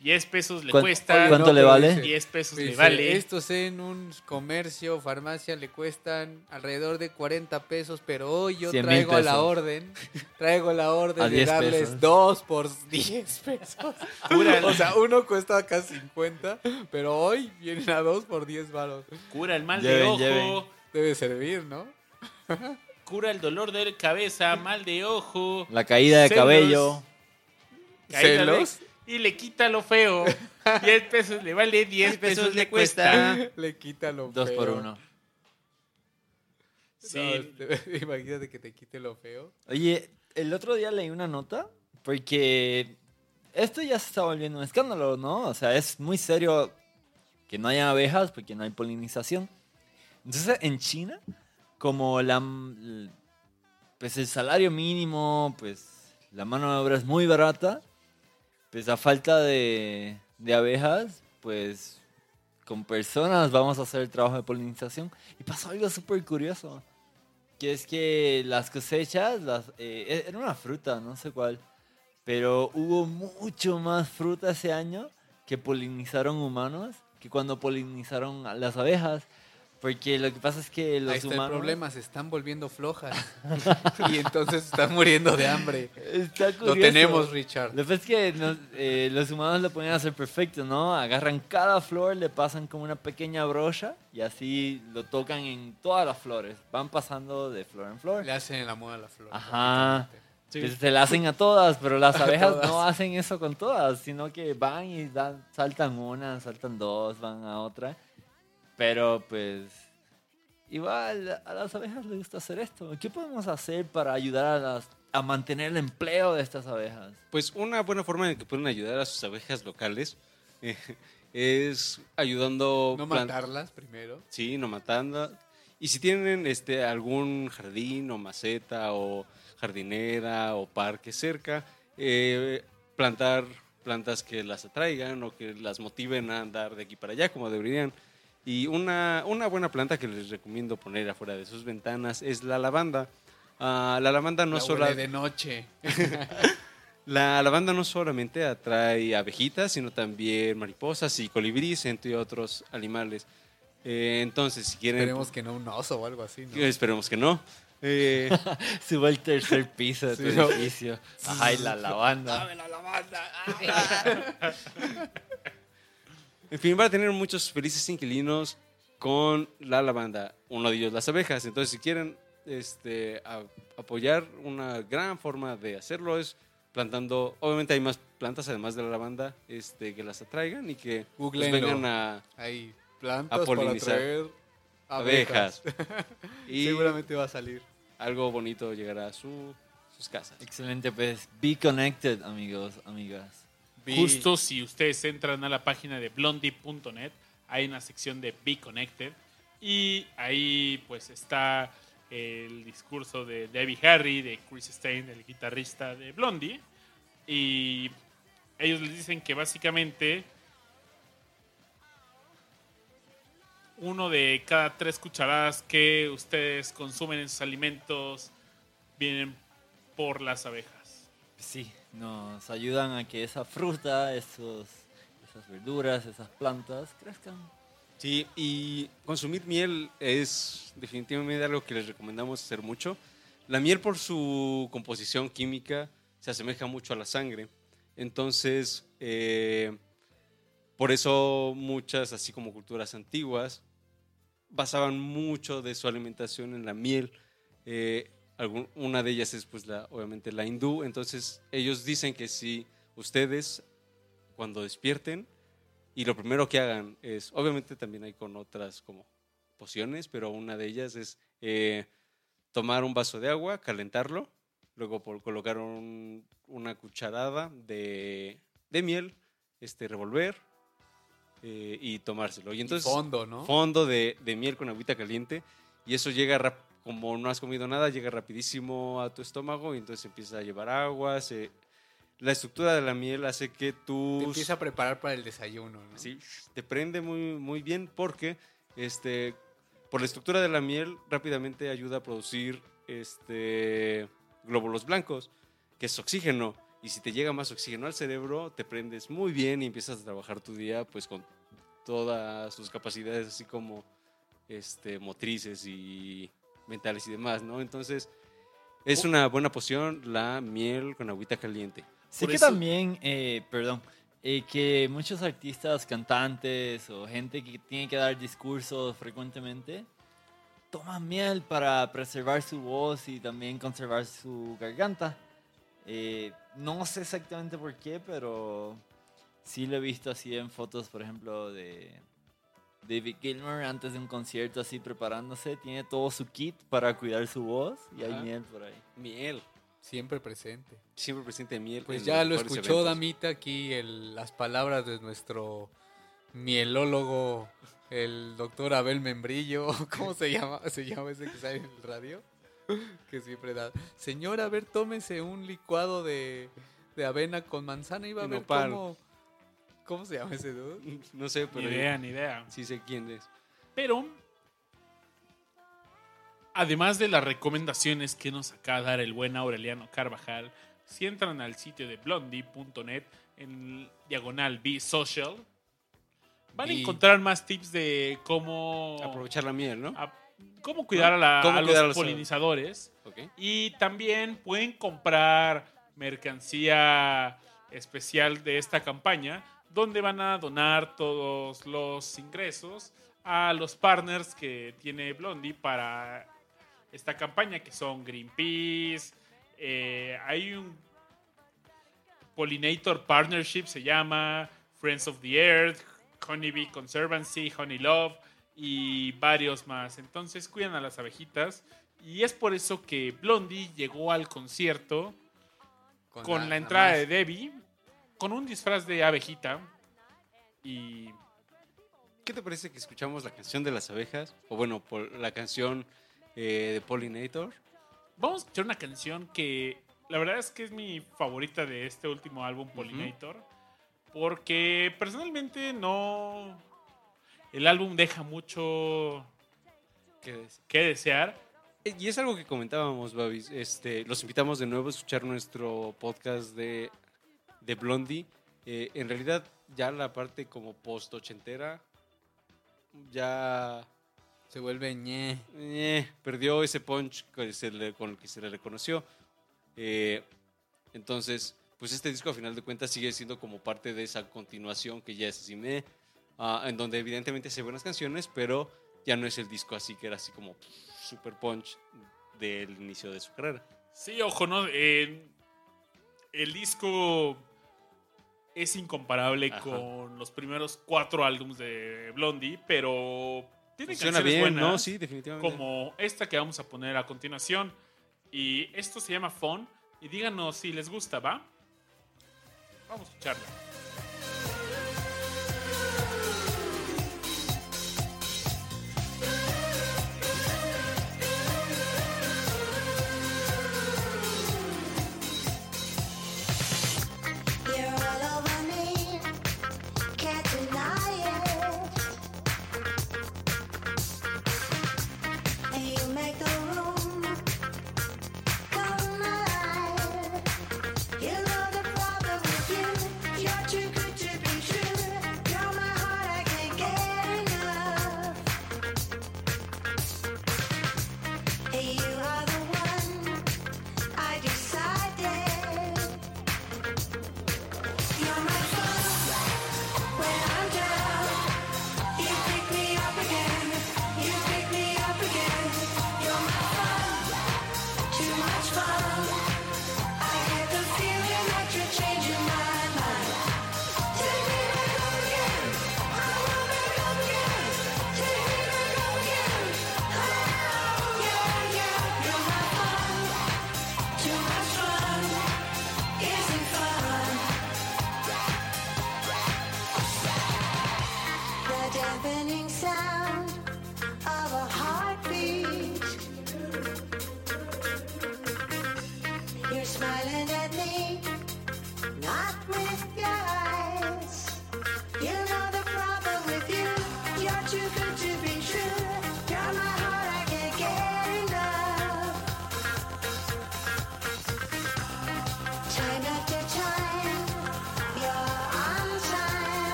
10 pesos le ¿Cuán- cuesta. cuánto le pero vale? dice- 10 pesos le dice, vale. Estos en un comercio, farmacia, le cuestan alrededor de 40 pesos, pero hoy yo 100 mil traigo la orden, traigo la orden de 10 darles pesos. dos por 10 pesos. Cura, O sea, uno cuesta casi 50, pero hoy vienen a dos por 10 varos. cura el mal de Lleven, ojo. lleven. Debe servir, ¿no? Cura el dolor de cabeza, mal de ojo. La caída de Celos. cabello. caída de- ¿Celos? y le quita lo feo. 10 pesos le vale, 10 pesos le cuesta. Le quita lo Dos feo. por uno. Sí. No, te- imagínate que te quite lo feo. Oye, el otro día leí una nota porque esto ya se está volviendo un escándalo, ¿no? O sea, es muy serio que no haya abejas porque no hay polinización. Entonces, en China, como la, pues el salario mínimo, pues la mano de obra es muy barata, pues a falta de, de abejas, pues con personas vamos a hacer el trabajo de polinización. Y pasó algo súper curioso que es que las cosechas, las, eh, era una fruta, no sé cuál, pero hubo mucho más fruta ese año que polinizaron humanos que cuando polinizaron las abejas. Porque lo que pasa es que los Ahí está humanos... el problema, se están volviendo flojas. y entonces están muriendo de hambre. Está Lo curioso. tenemos, Richard. Lo que pasa es que nos- eh, los humanos lo pueden hacer perfecto, ¿no? Agarran cada flor, le pasan como una pequeña brocha y así lo tocan en todas las flores. Van pasando de flor en flor. Le hacen el amor a la flor. Ajá. Sí. Que se la hacen a todas, pero las A abejas no hacen eso con todas, sino que van y dan, saltan una, saltan dos, van a otra. Pero pues igual a las abejas les gusta hacer esto. ¿Qué podemos hacer para ayudar a, las, a mantener el empleo de estas abejas? Pues una buena forma en que pueden ayudar a sus abejas locales eh, es ayudando... No plant- matarlas primero. Sí, no matando. Y si tienen este, algún jardín o maceta o jardinera o parque cerca, eh, plantar plantas que las atraigan o que las motiven a andar de aquí para allá como deberían. Y una, una buena planta que les recomiendo poner afuera de sus ventanas es la lavanda. Ah, la lavanda no La solo... de noche. La lavanda no solamente atrae abejitas, sino también mariposas y colibríes, entre otros animales. Eh, entonces, si quieren... Esperemos que no un oso o algo así, ¿no? Esperemos que no. Eh, Sube al tercer piso de tu Sí, no. edificio. Ay, la lavanda. en fin, va a tener muchos felices inquilinos con la lavanda. Uno de ellos las abejas. Entonces, si quieren este, a- apoyar, una gran forma de hacerlo es plantando. Obviamente hay más plantas además de la lavanda este, que las atraigan y que pues, vengan a Hay plantas A para polinizar. atraer abejas. abejas. y Seguramente va a salir. algo bonito llegará a su- sus casas. Excelente, pues. Be connected, amigos, amigas. Justo si ustedes entran a la página de blondie.net, hay una sección de Be Connected y ahí pues está el discurso de Debbie Harry, de Chris Stein, el guitarrista de Blondie, y ellos les dicen que básicamente uno de cada tres cucharadas que ustedes consumen en sus alimentos vienen por las abejas. Sí, nos ayudan a que esa fruta, esos, esas verduras, esas plantas crezcan. Sí, y consumir miel es definitivamente algo que les recomendamos hacer mucho. La miel por su composición química se asemeja mucho a la sangre. Entonces, eh, por eso muchas, así como culturas antiguas, basaban mucho de su alimentación en la miel. Eh, una de ellas es, pues, la, obviamente, la hindú. Entonces, ellos dicen que si ustedes, cuando despierten, y lo primero que hagan es, obviamente también hay con otras como pociones, pero una de ellas es eh, tomar un vaso de agua, calentarlo, luego por colocar un- una cucharada de, de miel, este, revolver eh, y tomárselo. Y entonces, fondo, ¿no? fondo de, de miel con agüita caliente y eso llega rap- como no has comido nada llega rapidísimo a tu estómago y entonces empieza a llevar agua se- la estructura de la miel hace que Te tus empieza a preparar para el desayuno, ¿no? sí, te prende muy muy bien porque este por la estructura de la miel rápidamente ayuda a producir este glóbulos blancos que es oxígeno y si te llega más oxígeno al cerebro te prendes muy bien y empiezas a trabajar tu día pues con todas sus capacidades así como este motrices y mentales y demás no entonces es una buena poción la miel con agüita caliente. Sí Por que eso- también, eh, perdón, eh, que muchos artistas, cantantes o gente que tiene que dar discursos frecuentemente toman miel para preservar su voz y también conservar su garganta. Eh, no sé exactamente por qué, pero sí lo he visto así en fotos, por ejemplo, de David Gilmour antes de un concierto así preparándose. Tiene todo su kit para cuidar su voz y hay Ajá. miel por ahí. miel Siempre presente. siempre presente miel Pues en ya los lo mejores escuchó eventos. Damita aquí el- las palabras de nuestro mielólogo, el doctor Abel Membrillo. ¿Cómo se llama? ¿Se llama ese que sale en el radio? Que siempre da. Señor, a ver, tómese un licuado de, de avena con manzana y va a Y ver nopal. cómo. ¿Cómo se llama ese dude? no sé Ni pero idea, ni idea. sí sé quién es Pero, además de las recomendaciones que nos acaba de dar el buen Aureliano Carvajal, si entran al sitio de blondie.net en diagonal B Social, Van a encontrar más tips de cómo, Aprovechar la miel, ¿no? a- cómo cuidar a, la- Cómo a cuidar a los los- polinizadores. Y también pueden comprar mercancía especial de esta campaña, donde van a donar todos los ingresos a los partners que tiene Blondie para esta campaña, que son Greenpeace, eh, hay un Pollinator Partnership, se llama Friends of the Earth, Honeybee Conservancy, Honey Love y varios más. Entonces cuidan a las abejitas y es por eso que Blondie llegó al concierto con, la, entrada más- de Debbie, con un disfraz de abejita y ¿Qué te parece que escuchamos la canción de las abejas? O bueno, por la canción eh, de Pollinator. Vamos a escuchar una canción que la verdad es que es mi favorita de este último álbum, Pollinator. Porque personalmente no. El álbum deja mucho que desear. Eh, Y es algo que comentábamos, Babis. Este, los invitamos de nuevo a escuchar nuestro podcast de, de Blondie. Eh, en realidad, ya la parte como post-ochentera ya Se vuelve ñe. eh, perdió ese punch que se le- con el que se le reconoció. Eh, entonces, pues este disco a final de cuentas sigue siendo como parte de esa continuación que ya es así, meh, ah, en donde evidentemente hace buenas canciones, pero ya no es el disco así que era así como super punch del inicio de su carrera. Sí, ojo, ¿no? Eh, el disco es incomparable Ajá. con los primeros cuatro álbumes de Blondie, pero tiene Funciona canciones bien, buenas. ¿no? Sí, definitivamente. como esta que vamos a poner a continuación. Y esto se llama Phone. Y díganos si les gusta, ¿va? Vamos a escucharla.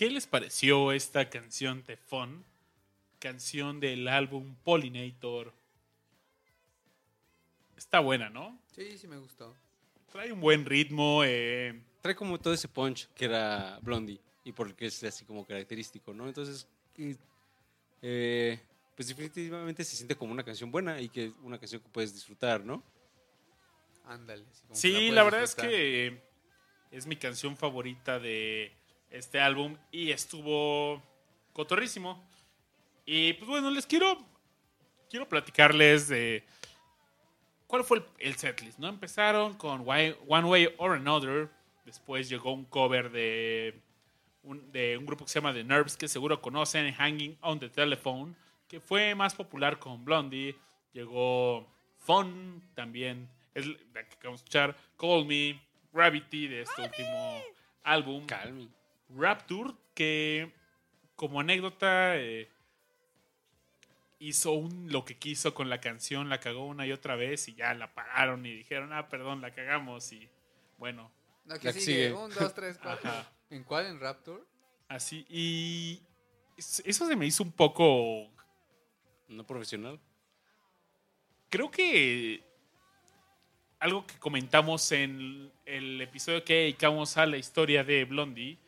¿Qué les pareció esta canción de Fun? Canción del álbum Pollinator. Está buena, ¿no? Sí, sí me gustó. Trae un buen ritmo. eh, Trae como todo ese punch que era Blondie y porque es así como característico, ¿no? Entonces, y, eh, pues definitivamente se siente como una canción buena y que una canción que puedes disfrutar, ¿no? Ándale. Sí, la verdad es que es mi canción favorita de este álbum y estuvo cotorrísimo. Y pues bueno, les quiero quiero platicarles de cuál fue el, el setlist, ¿no? Empezaron con Why- One Way or Another, después llegó un cover de un, de un grupo que se llama The Nerves, que seguro conocen, Hanging on the Telephone, que fue más popular con Blondie. Llegó Fun también, es la que acabamos de escuchar, Call Me, Gravity de este último álbum. Rapture, que como anécdota eh, hizo un, lo que quiso con la canción, la cagó una y otra vez y ya la pagaron y dijeron, ah, perdón, la cagamos y bueno, que La que sigue. sigue. Un, dos, tres, cuatro. Ajá. ¿En cuál? ¿En Rapture? así. Y es- eso se me hizo un poco, No profesional. creo que algo que comentamos en el episodio que dedicamos a la historia de Blondie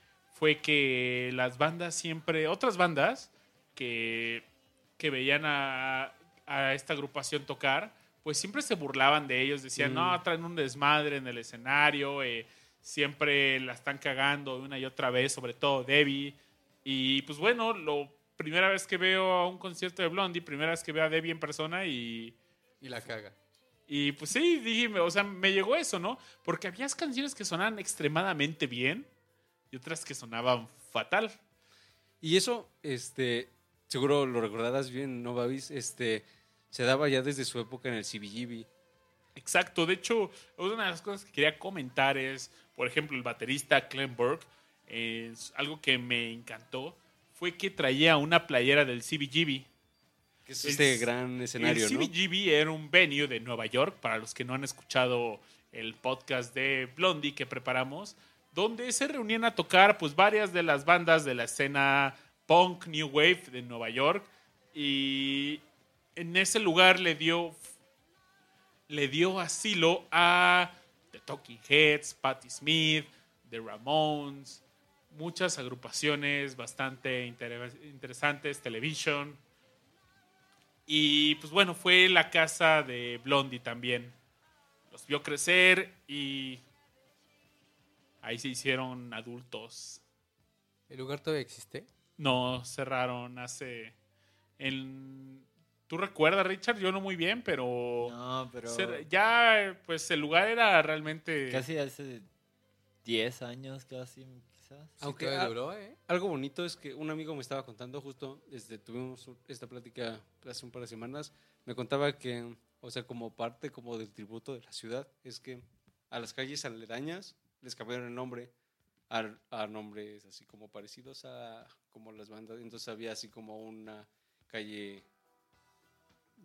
fue que las bandas siempre, otras bandas que, que veían a, a esta agrupación tocar, pues siempre se burlaban de ellos, decían, Mm. no, traen un desmadre en el escenario, eh, siempre la están cagando una y otra vez, sobre todo Debbie. Y pues bueno, lo primera vez que veo a un concierto de Blondie, primera vez que veo a Debbie en persona y... Y la caga. Y pues sí, dije, o sea, me llegó eso, ¿no? Porque había canciones que sonaban extremadamente bien y otras que sonaban fatal. Y eso, este, seguro lo recordarás bien, ¿no, Babis? Este, se daba ya desde su época en el CBGB. Exacto, de hecho, una de las cosas que quería comentar es, por ejemplo, el baterista Clem Burke, es algo que me encantó, fue que traía una playera del CBGB. Que es El- este gran escenario, el ¿no? CBGB era un venue de Nueva York, para los que no han escuchado el podcast de Blondie que preparamos, donde se reunían a tocar pues varias de las bandas de la escena punk New Wave de Nueva York y en ese lugar le dio le dio asilo a The Talking Heads, Patti Smith, The Ramones, muchas agrupaciones bastante inter- interesantes, Television. Y pues bueno, fue la casa de Blondie también. Los vio crecer y ahí se hicieron adultos. ¿El lugar todavía existe? No, cerraron hace... En... ¿Tú recuerdas, Richard? Yo no muy bien, pero... No, pero cer- Ya, pues el lugar era realmente... casi hace 10 años, casi, quizás. Sí, Aunque duró, ¿eh? Algo bonito es que un amigo me estaba contando justo, desde tuvimos esta plática hace un par de semanas, me contaba que, o sea, como parte como del tributo de la ciudad, es que a las calles aledañas les cambiaron el nombre a, a nombres así como parecidos a como las bandas. Entonces había así como una calle,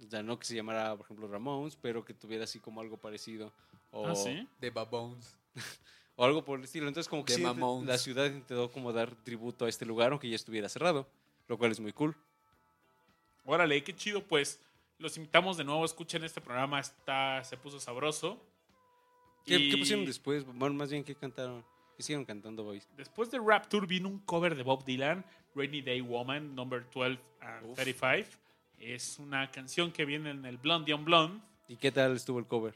ya no que se llamara, por ejemplo, Ramones, pero que tuviera así como algo parecido. O, ¿Ah, sí? De Babones. o algo por el estilo. Entonces, como que sí, la ciudad intentó como dar tributo a este lugar, aunque ya estuviera cerrado, lo cual es muy cool. Órale, qué chido, pues los invitamos de nuevo, escuchen este programa, está, se puso sabroso. ¿Qué, Y qué pusieron después? Bueno, más bien, ¿qué cantaron? ¿Qué siguieron cantando, boys? Después de Rapture vino un cover de Bob Dylan, Rainy Day Woman, number 12 and Uf. 35. Es una canción que viene en el Blondie on Blonde. ¿Y qué tal estuvo el cover?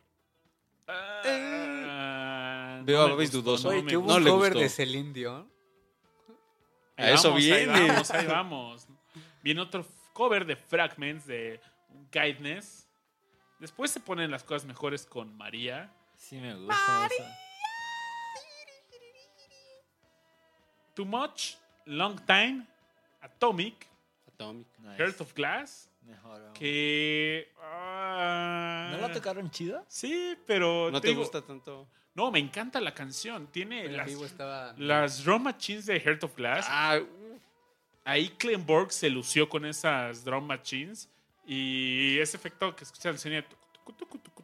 Ah, Veo a Babis gustó, dudoso. no Oye, que hubo no un cover gustó. de Celine Dion. Ahí A eso vamos, viene. Ahí vamos, ahí vamos. Viene otro cover de Fragments de Guidness. Después se ponen las cosas mejores con María. Sí me gusta eso. Too Much, Long Time, Atomic, Atomic. Nice. Heart of Glass. Mejor aún. Que. ah, ¿No la tocaron chida? Sí, pero. ¿No te digo- gusta tanto? No, me encanta la canción. Tiene El las, estaba... las drum machines de Heart of Glass. Ah, Ahí Clenborg se lució con esas drum machines. Y ese efecto que escuchan el sonido. tucu, tucu, tucu,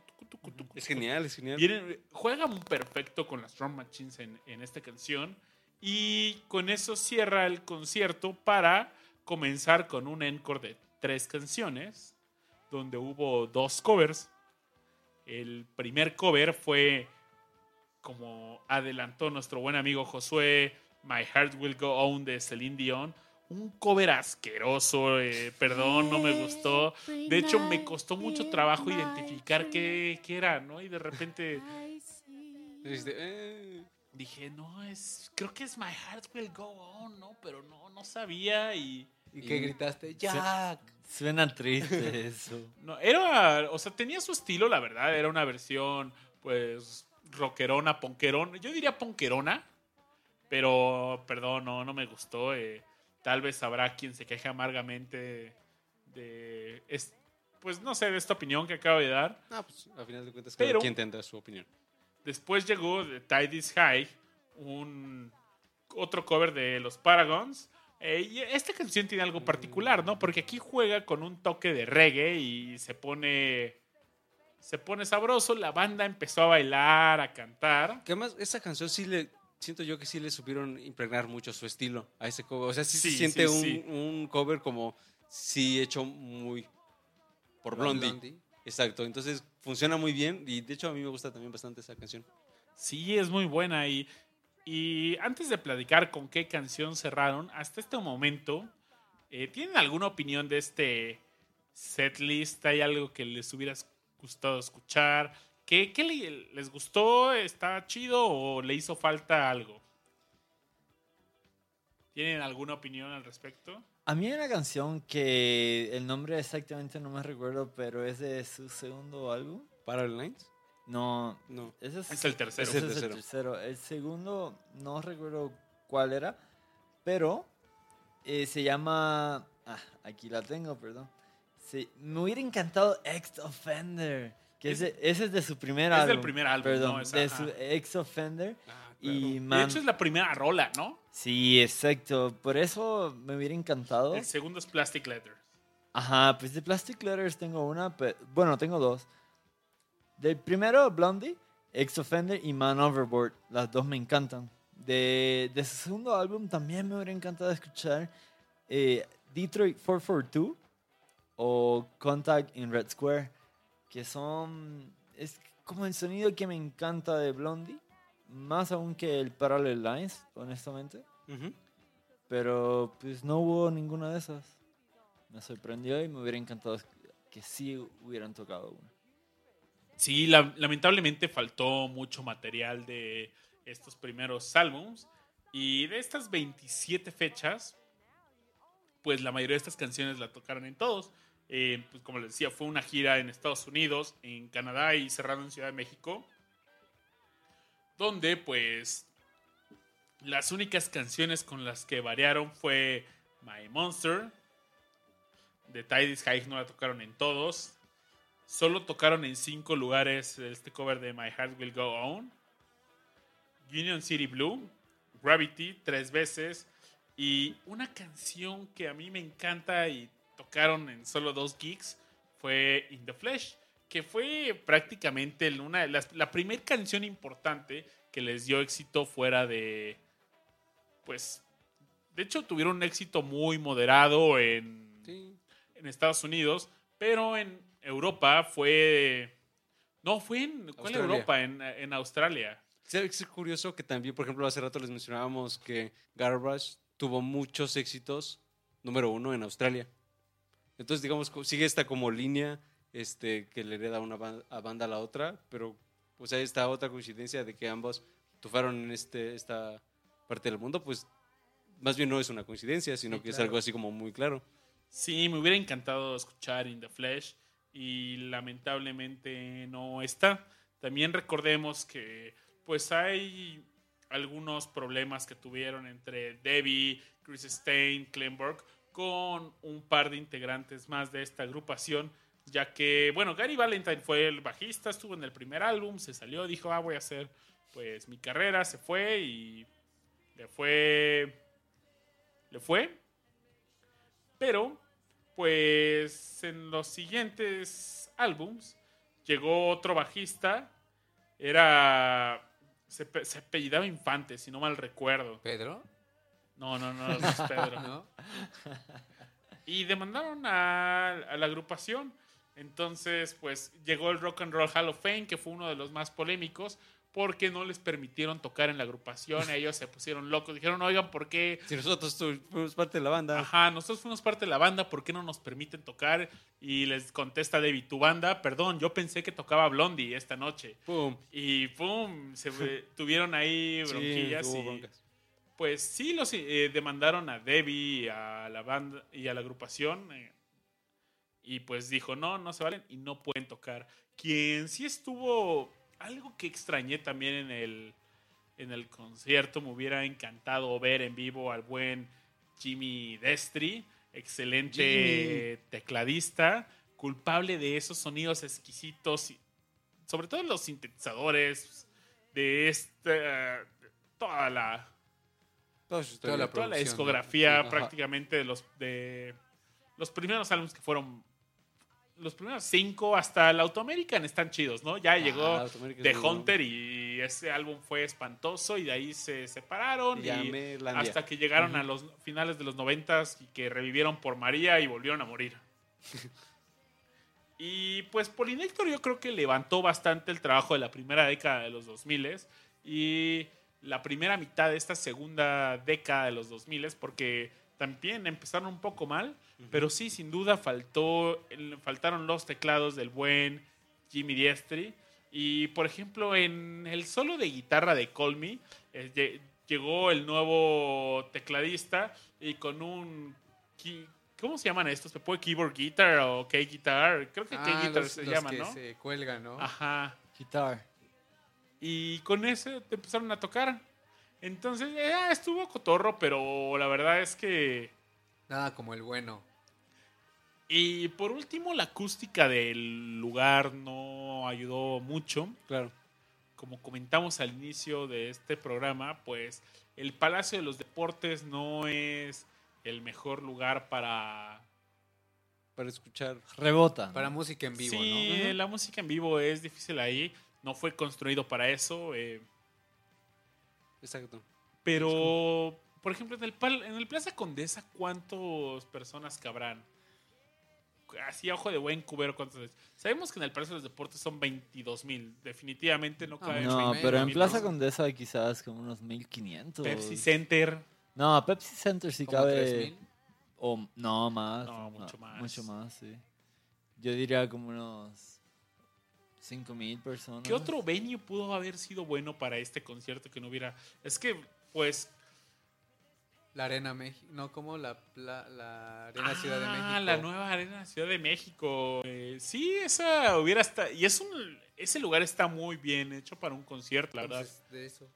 tucu, tucu, tucu, es genial, es genial. Vienen- juegan perfecto con las drum machines en, en esta canción. Y con eso cierra el concierto para comenzar con un encore de tres canciones, donde hubo dos covers. El primer cover fue, como adelantó nuestro buen amigo Josué, My Heart Will Go On de Celine Dion. Un cover asqueroso, eh, perdón, no me gustó. De hecho, me costó mucho trabajo identificar qué, qué era, ¿no? Y de repente Dijiste, eh, dije, no, es. Creo que es My Heart Will Go On, ¿no? Pero no, no sabía y. ¿Y qué gritaste? ¡Jack! Suena triste eso. No, era. O sea, tenía su estilo, la verdad. Era una versión, pues, rockerona, ponquerona. Yo diría ponquerona. Pero, perdón, no, no me gustó. eh. Tal vez habrá quien se queje amargamente de. es- pues no sé, de esta opinión que acabo de dar. ah, pues a final de cuentas, Pero- cada quien tendrá su opinión. Después llegó The Tide is High, un otro cover de los Paragons. Eh, y esta canción tiene algo particular, ¿no? Porque aquí juega con un toque de reggae y se pone se pone sabroso. La banda empezó a bailar, a cantar. Que además, esa canción sí le. Siento yo que sí le supieron impregnar mucho su estilo a ese cover. O sea, sí, Sí, se siente sí, un, sí. un cover como sí hecho muy por Blondie. Blondie. Exacto. Entonces funciona muy bien. Y de hecho, a mí me gusta también bastante esa canción. Sí, es muy buena. Y, y antes de platicar con qué canción cerraron, hasta este momento, eh, ¿tienen alguna opinión de este setlist? ¿Hay algo que les hubiera gustado escuchar? ¿Qué, qué le- les gustó? ¿Está chido o le hizo falta algo? ¿Tienen alguna opinión al respecto? A mí hay una canción que el nombre exactamente no me recuerdo, pero es de su segundo álbum. ¿Parallel Lines? No, No. ese es, Es el tercero. ese Es el tercero. El segundo no recuerdo cuál era, pero eh, se llama... Ah, aquí la tengo, perdón. Sí, me hubiera encantado Ex Offender. Que Es- ese, ese es de su primer es álbum. del primer álbum, Perdón, ¿no? Es- de su Ex Offender. Ah, Y De man, hecho, es la primera rola, ¿no? Sí, exacto. Por eso me hubiera encantado. El segundo es Plastic Letter. Ajá, pues de Plastic Letters tengo una, pe- bueno, tengo dos. Del primero, Blondie, Ex Offender y Man Overboard. Las dos me encantan. De, de su segundo álbum también me hubiera encantado escuchar eh, Detroit 442 o Contact in Red Square, que son... Es como el sonido que me encanta de Blondie, más aún que el Parallel Lines, honestamente. Pero pues no hubo ninguna de esas. Me sorprendió y me hubiera encantado que sí hubieran tocado una. Sí, la- lamentablemente faltó mucho material de estos primeros álbums. Y de estas 27 fechas, pues la mayoría de estas canciones la tocaron en todos. Eh, pues como les decía, fue una gira en Estados Unidos, en Canadá y cerrado en Ciudad de México. Donde pues las únicas canciones con las que variaron fue My Monster. The Tide is High no la tocaron en todos. Solo tocaron en cinco lugares este cover de My Heart Will Go On. Union City Blue, Gravity tres veces y una canción que a mí me encanta y tocaron en solo dos gigs fue In the Flesh, que fue prácticamente una las, la primera canción importante que les dio éxito fuera de, pues, de hecho tuvieron un éxito muy moderado en, Sí. en Estados Unidos, pero en Europa fue... No, fue en... ¿Cuál Australia. Europa? En, en Australia. Es curioso que también, por ejemplo, hace rato les mencionábamos que Garbage tuvo muchos éxitos, número uno, en Australia. Entonces, digamos, sigue esta como línea este, que le hereda una ban- a banda a la otra, pero pues hay esta otra coincidencia de que ambos triunfaron en este, esta parte del mundo, pues más bien no es una coincidencia, sino Sí, que es claro. algo así como muy claro. Sí, me hubiera encantado escuchar In the Flesh y lamentablemente no está. También recordemos que pues hay algunos problemas que tuvieron entre Debbie, Chris Stein, Klemberg con un par de integrantes más de esta agrupación, ya que, bueno, Gary Valentine fue el bajista, estuvo en el primer álbum, se salió, dijo, ah, voy a hacer pues mi carrera, se fue y le fue... Le fue. Pero, pues en los siguientes álbums llegó otro bajista. Era Se, pe- se apellidaba Infante, si no mal recuerdo. ¿Pedro? No, no, no, no es Pedro. ¿No? Y demandaron a, a la agrupación. Entonces, pues llegó el Rock and Roll Hall of Fame, que fue uno de los más polémicos, porque no les permitieron tocar en la agrupación. Ellos se pusieron locos. Dijeron, oigan, ¿por qué? Si nosotros fuimos parte de la banda. Ajá, nosotros fuimos parte de la banda, ¿por qué no nos permiten tocar? Y les contesta David, tu banda, perdón, yo pensé que tocaba Blondie esta noche. Pum. Y pum, se tuvieron ahí bronquillas y. pues sí los eh, demandaron a Debbie y a la banda y a la agrupación eh, y pues dijo no no se valen y no pueden tocar quien sí estuvo algo que extrañé también en el en el concierto me hubiera encantado ver en vivo al buen Jimmy Destri excelente tecladista culpable de esos sonidos exquisitos sobre todo los sintetizadores de esta toda la Toda su Toda la toda la discografía prácticamente de los de los primeros álbumes que fueron los primeros cinco hasta el Autoamerican están chidos, ¿no? Ya llegó Autoamérica es The. Hunter y ese álbum fue espantoso y de ahí se separaron Y hasta que llegaron a los finales de los noventas y que revivieron por María y volvieron a morir. y pues Polinector yo creo que levantó bastante el trabajo de la primera década de los 2000 y la primera mitad de esta segunda década de los 2000 porque también empezaron un poco mal, pero sí, sin duda faltó, faltaron los teclados del buen Jimmy Diestri. Y por ejemplo, en el solo de guitarra de Call Me, eh, lle- llegó el nuevo tecladista y con un. ¿Cómo se llaman estos? ¿Se puede keyboard guitar o key guitar? Creo que Ah, guitar los, se los llama, que ¿no? se cuelgan, ¿no? Ajá. Guitar. Y con ese te empezaron a tocar. Entonces, eh, estuvo cotorro, pero la verdad es que. Nada como el bueno. Y por último, la acústica del lugar no ayudó mucho. Claro. Como comentamos al inicio de este programa, pues el Palacio de los Deportes no es el mejor lugar para... Para escuchar. Rebota. Para música en vivo, sí, ¿no? la música en vivo es difícil ahí. No fue construido para eso. eh, Exacto. pero, por ejemplo, en el, pal- en el Plaza Condesa, ¿cuántas personas cabrán? Así a ojo de buen cubero, ¿cuántos es? Sabemos que en el Palacio de los Deportes son 22 mil. Definitivamente no caben No, 20,000 pero en Plaza. Condesa quizás como unos 1500. Pepsi Center. No, Pepsi Center sí Como cabe. 3000. O, no, más. No, mucho más. Mucho más, sí. Yo diría como unos 5000 personas. ¿Qué otro venue pudo haber sido bueno para este concierto que no hubiera? Es que, pues. La Arena México. No, como la, pla- la Arena Ciudad de ah, México. la nueva Arena Ciudad de México. Eh, sí, esa hubiera estado. Y es un. Ese lugar está muy bien hecho para un concierto, la verdad. Entonces, de eso.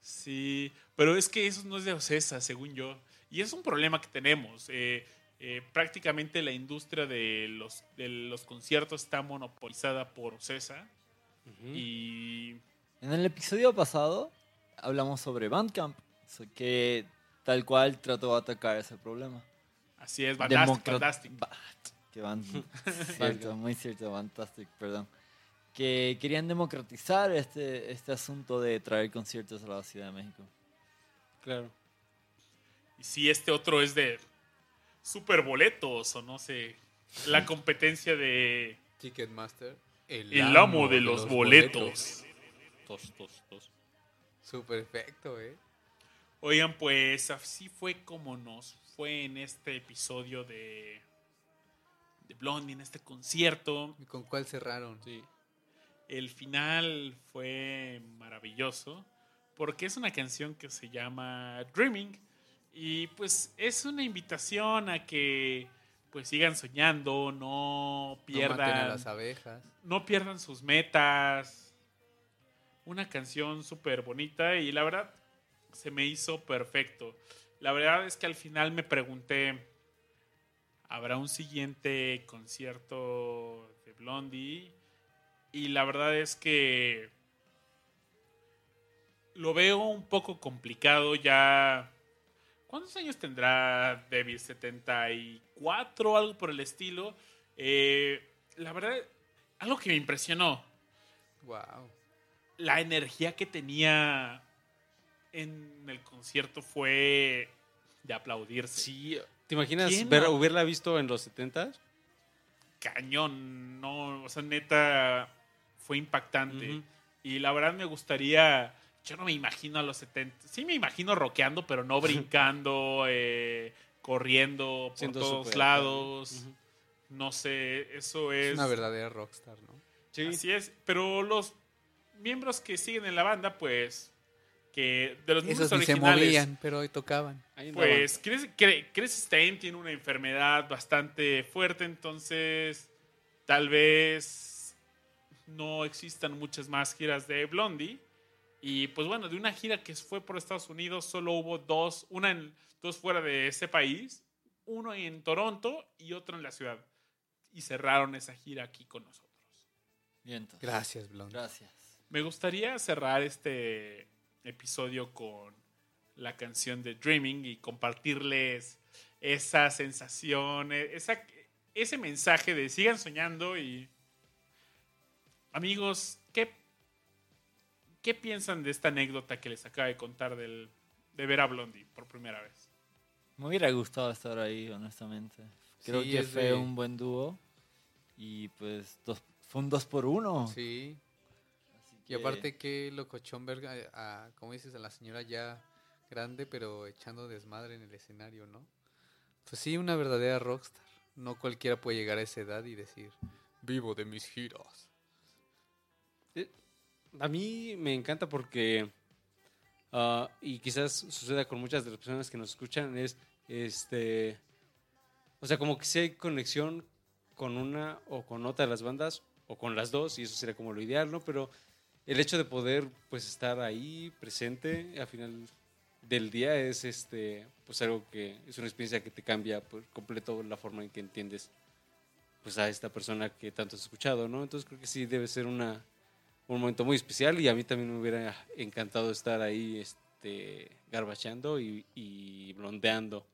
Sí, pero es que eso no es de Ocesa, según yo. Y es un problema que tenemos. Eh, eh, prácticamente la industria de los, de los conciertos está monopolizada por Ocesa. Ujú. Y En el episodio pasado hablamos sobre Bandcamp, que tal cual trató de atacar ese problema. así es, Fantastic, Democrat- Fantastic. Ba- Que van, cierto, muy cierto, Fantastic, perdón. Que querían democratizar este, este asunto de traer conciertos a la Ciudad de México. Claro. Y si este otro es de super boletos o no sé, la competencia de Ticketmaster. el amo de los boletos. Tos, tos, tos. Su perfecto, ¿eh? Oigan, pues así fue como nos fue en este episodio de, de Blondie, en este concierto. ¿Y con cuál cerraron? Sí. El final fue maravilloso porque es una canción que se llama Dreaming y pues es una invitación a que pues sigan soñando, no No maten a pierdan las abejas. no pierdan sus metas. Una canción súper bonita y la verdad se me hizo perfecto. La verdad es que al final me pregunté, ¿habrá un siguiente concierto de Blondie? Y la verdad es que lo veo un poco complicado ya. ¿Cuántos años tendrá David? ¿74? Algo por el estilo. Eh, la verdad, algo que me impresionó. Wow. la energía que tenía en el concierto fue de aplaudirse. Sí, ¿te imaginas ¿Quién ver, no? hubiera visto en los 70 Cañón, no, o sea, neta, fue impactante. Y la verdad me gustaría, yo no me imagino a los 70, sí me imagino rockeando, pero no brincando, eh, corriendo por Siendo todos lados. No sé, eso Es es... una verdadera rockstar, ¿no? Sí. Así es, pero los miembros que siguen en la banda, pues, que de los miembros Esos ni se originales, movían, pero hoy tocaban. Pues, Chris, Chris Stein tiene una enfermedad bastante fuerte, entonces tal vez no existan muchas más giras de Blondie. Y pues bueno, de una gira que fue por Estados Unidos, solo hubo dos, una en, dos fuera de ese país, uno en Toronto y otro en la ciudad. Y cerraron esa gira aquí con nosotros. Vientos. Gracias, Blond. Gracias. Me gustaría cerrar este episodio con la canción de Dreaming y compartirles esa sensación, e- esa, ese mensaje de sigan soñando y amigos, ¿qué, ¿qué piensan de esta anécdota que les acaba de contar del, de ver a Blondie por primera vez? Me hubiera gustado estar ahí, honestamente. Creo Sí, que fue de- un buen dúo. Y pues dos, fue un dos por uno. Sí. Así Y aparte que locochón ver, a, a- como dices, a la señora ya grande, pero echando desmadre en el escenario, ¿no? Pues sí, una verdadera rockstar. No cualquiera puede llegar a esa edad y decir, vivo de mis giros. A mí me encanta porque, ah, y quizás suceda con muchas de las personas que nos escuchan, es, este, o sea, como que si hay conexión con una o con otra de las bandas, o con las dos, y eso sería como lo ideal, ¿no? Pero el hecho de poder, pues, estar ahí, presente, al final del día es, este, pues, algo que es una experiencia que te cambia por completo la forma en que entiendes, pues, a esta persona que tanto has escuchado, ¿no? Entonces creo que sí debe ser una un momento muy especial y a mí también me hubiera encantado estar ahí este, garbachando y, y blondeando.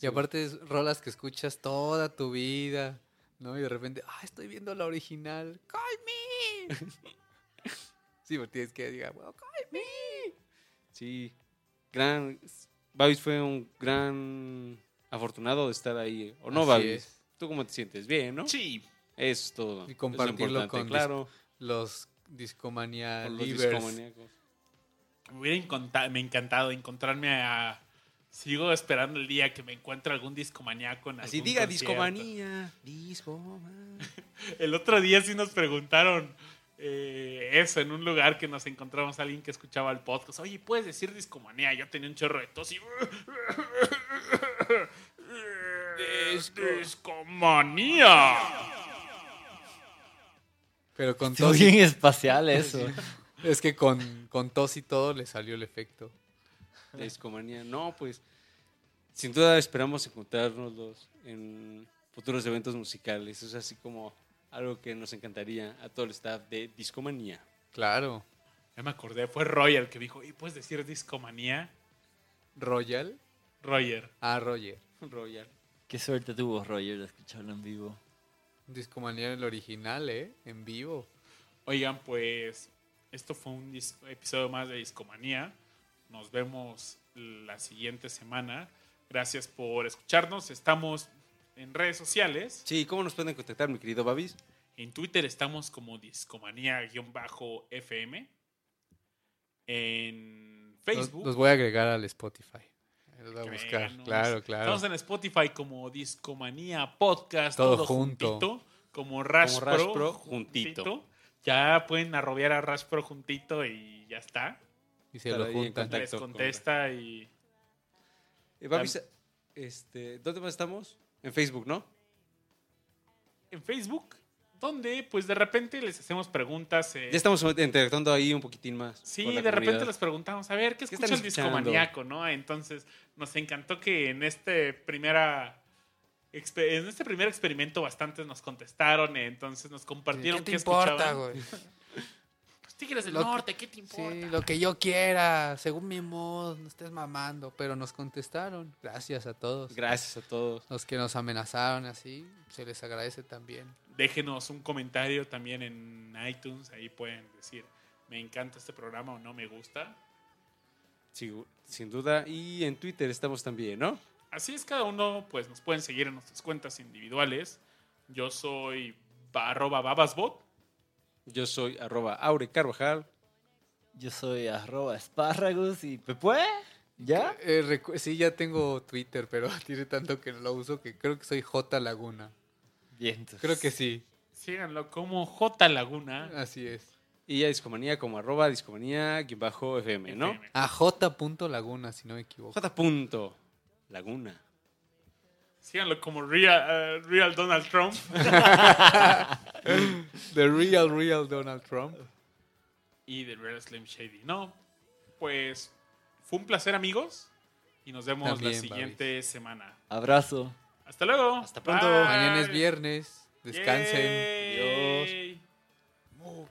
Y aparte es rolas que escuchas toda tu vida, ¿no? Y de repente, ah, estoy viendo la original. ¡Call me! sí, porque tienes que diga, "Well, call me". Sí, gran. Babis fue un gran afortunado de estar ahí. ¿O no, Así Babis? es. ¿Tú cómo te sientes? Bien, ¿no? Sí, Eso es todo. Y compartirlo con claro. Los Discomanía Livers. discomaníacos. me hubiera me encantado encontrarme a... Sigo esperando el día que me encuentre algún discomaníaco en Así algún diga concierto. discomanía. Discomanía. El otro día sí nos preguntaron eh, eso en un lugar que nos encontramos a alguien que escuchaba el podcast. Oye, ¿puedes decir discomanía? Yo tenía un chorro de tos y... ¡Discomanía! Pero con y- bien espacial eso. Es que con, con tos y todo le salió el efecto. de discomanía. No, pues sin duda esperamos encontrarnos los en futuros eventos musicales. Es así como algo que nos encantaría a todo el staff de Discomanía. Claro. Ya me acordé, fue Roger el que dijo, ¿y puedes decir discomanía? ¿Royal? Roger. Ah, Roger. Royal. Qué suerte tuvo Roger de escucharlo en vivo. Discomanía el original, ¿eh? En vivo. Oigan, pues esto fue un episodio más de Discomanía. Nos vemos la siguiente semana. Gracias por escucharnos. Estamos en redes sociales. Sí, ¿cómo nos pueden contactar, mi querido Babis? En Twitter estamos como Discomanía-FM. En Los, Facebook. los voy a agregar al Spotify. Los voy a buscar. Claro, claro. Estamos en Spotify como Discomanía Podcast. Todo Todo, junto. juntito. Como Rash, Como Rash Pro, Pro juntito. Ya pueden arrobear a Rash Pro juntito y ya está. Y se Estar lo juntan. Les con contesta y Eh, Babis, este, ¿dónde más estamos? En Facebook, ¿no? en Facebook, donde pues de repente les hacemos preguntas. eh, Ya estamos interactuando ahí un poquitín más. Sí, de repente les preguntamos, a ver, ¿qué ¿Qué escucha el discomaníaco, no? Entonces, nos encantó que en este primera en este primer experimento bastantes nos contestaron, eh, entonces nos compartieron ¿Qué te qué importa, escuchaban. güey? Pues Tigres del Lo que- Norte, ¿qué te importa? Sí, lo que yo quiera, según mi mood, no estés mamando. Pero nos contestaron. Gracias a todos. Gracias a todos. Los que nos amenazaron así, se les agradece también. Déjenos un comentario también en iTunes, ahí pueden decir, me encanta este programa o no me gusta. Sí, sin duda. Y en Twitter estamos también, ¿no? Así es, cada uno pues nos pueden seguir en nuestras cuentas individuales. Yo soy ba- arroba babasbot. Yo soy arroba Aure Carvajal. Yo soy arroba espárragos y Pepue. ¿Ya? Eh, sí, ya tengo Twitter, pero tiene tanto que no lo uso que creo que soy J Laguna. Creo que sí, Síganlo como J Laguna. así es. Y a Discomanía como arroba Discomanía-FM, ¿no? FM. A J. Laguna, si no me equivoco. J. punto Laguna. Síganlo como Real, eh, Real Donald Trump. The real, real Donald Trump. y de Real Slim Shady. No, pues fue un placer, amigos. Y nos vemos También, la siguiente semana. Abrazo. Hasta luego. Hasta pronto. Bye. Mañana es viernes. Descansen. Yay. Adiós.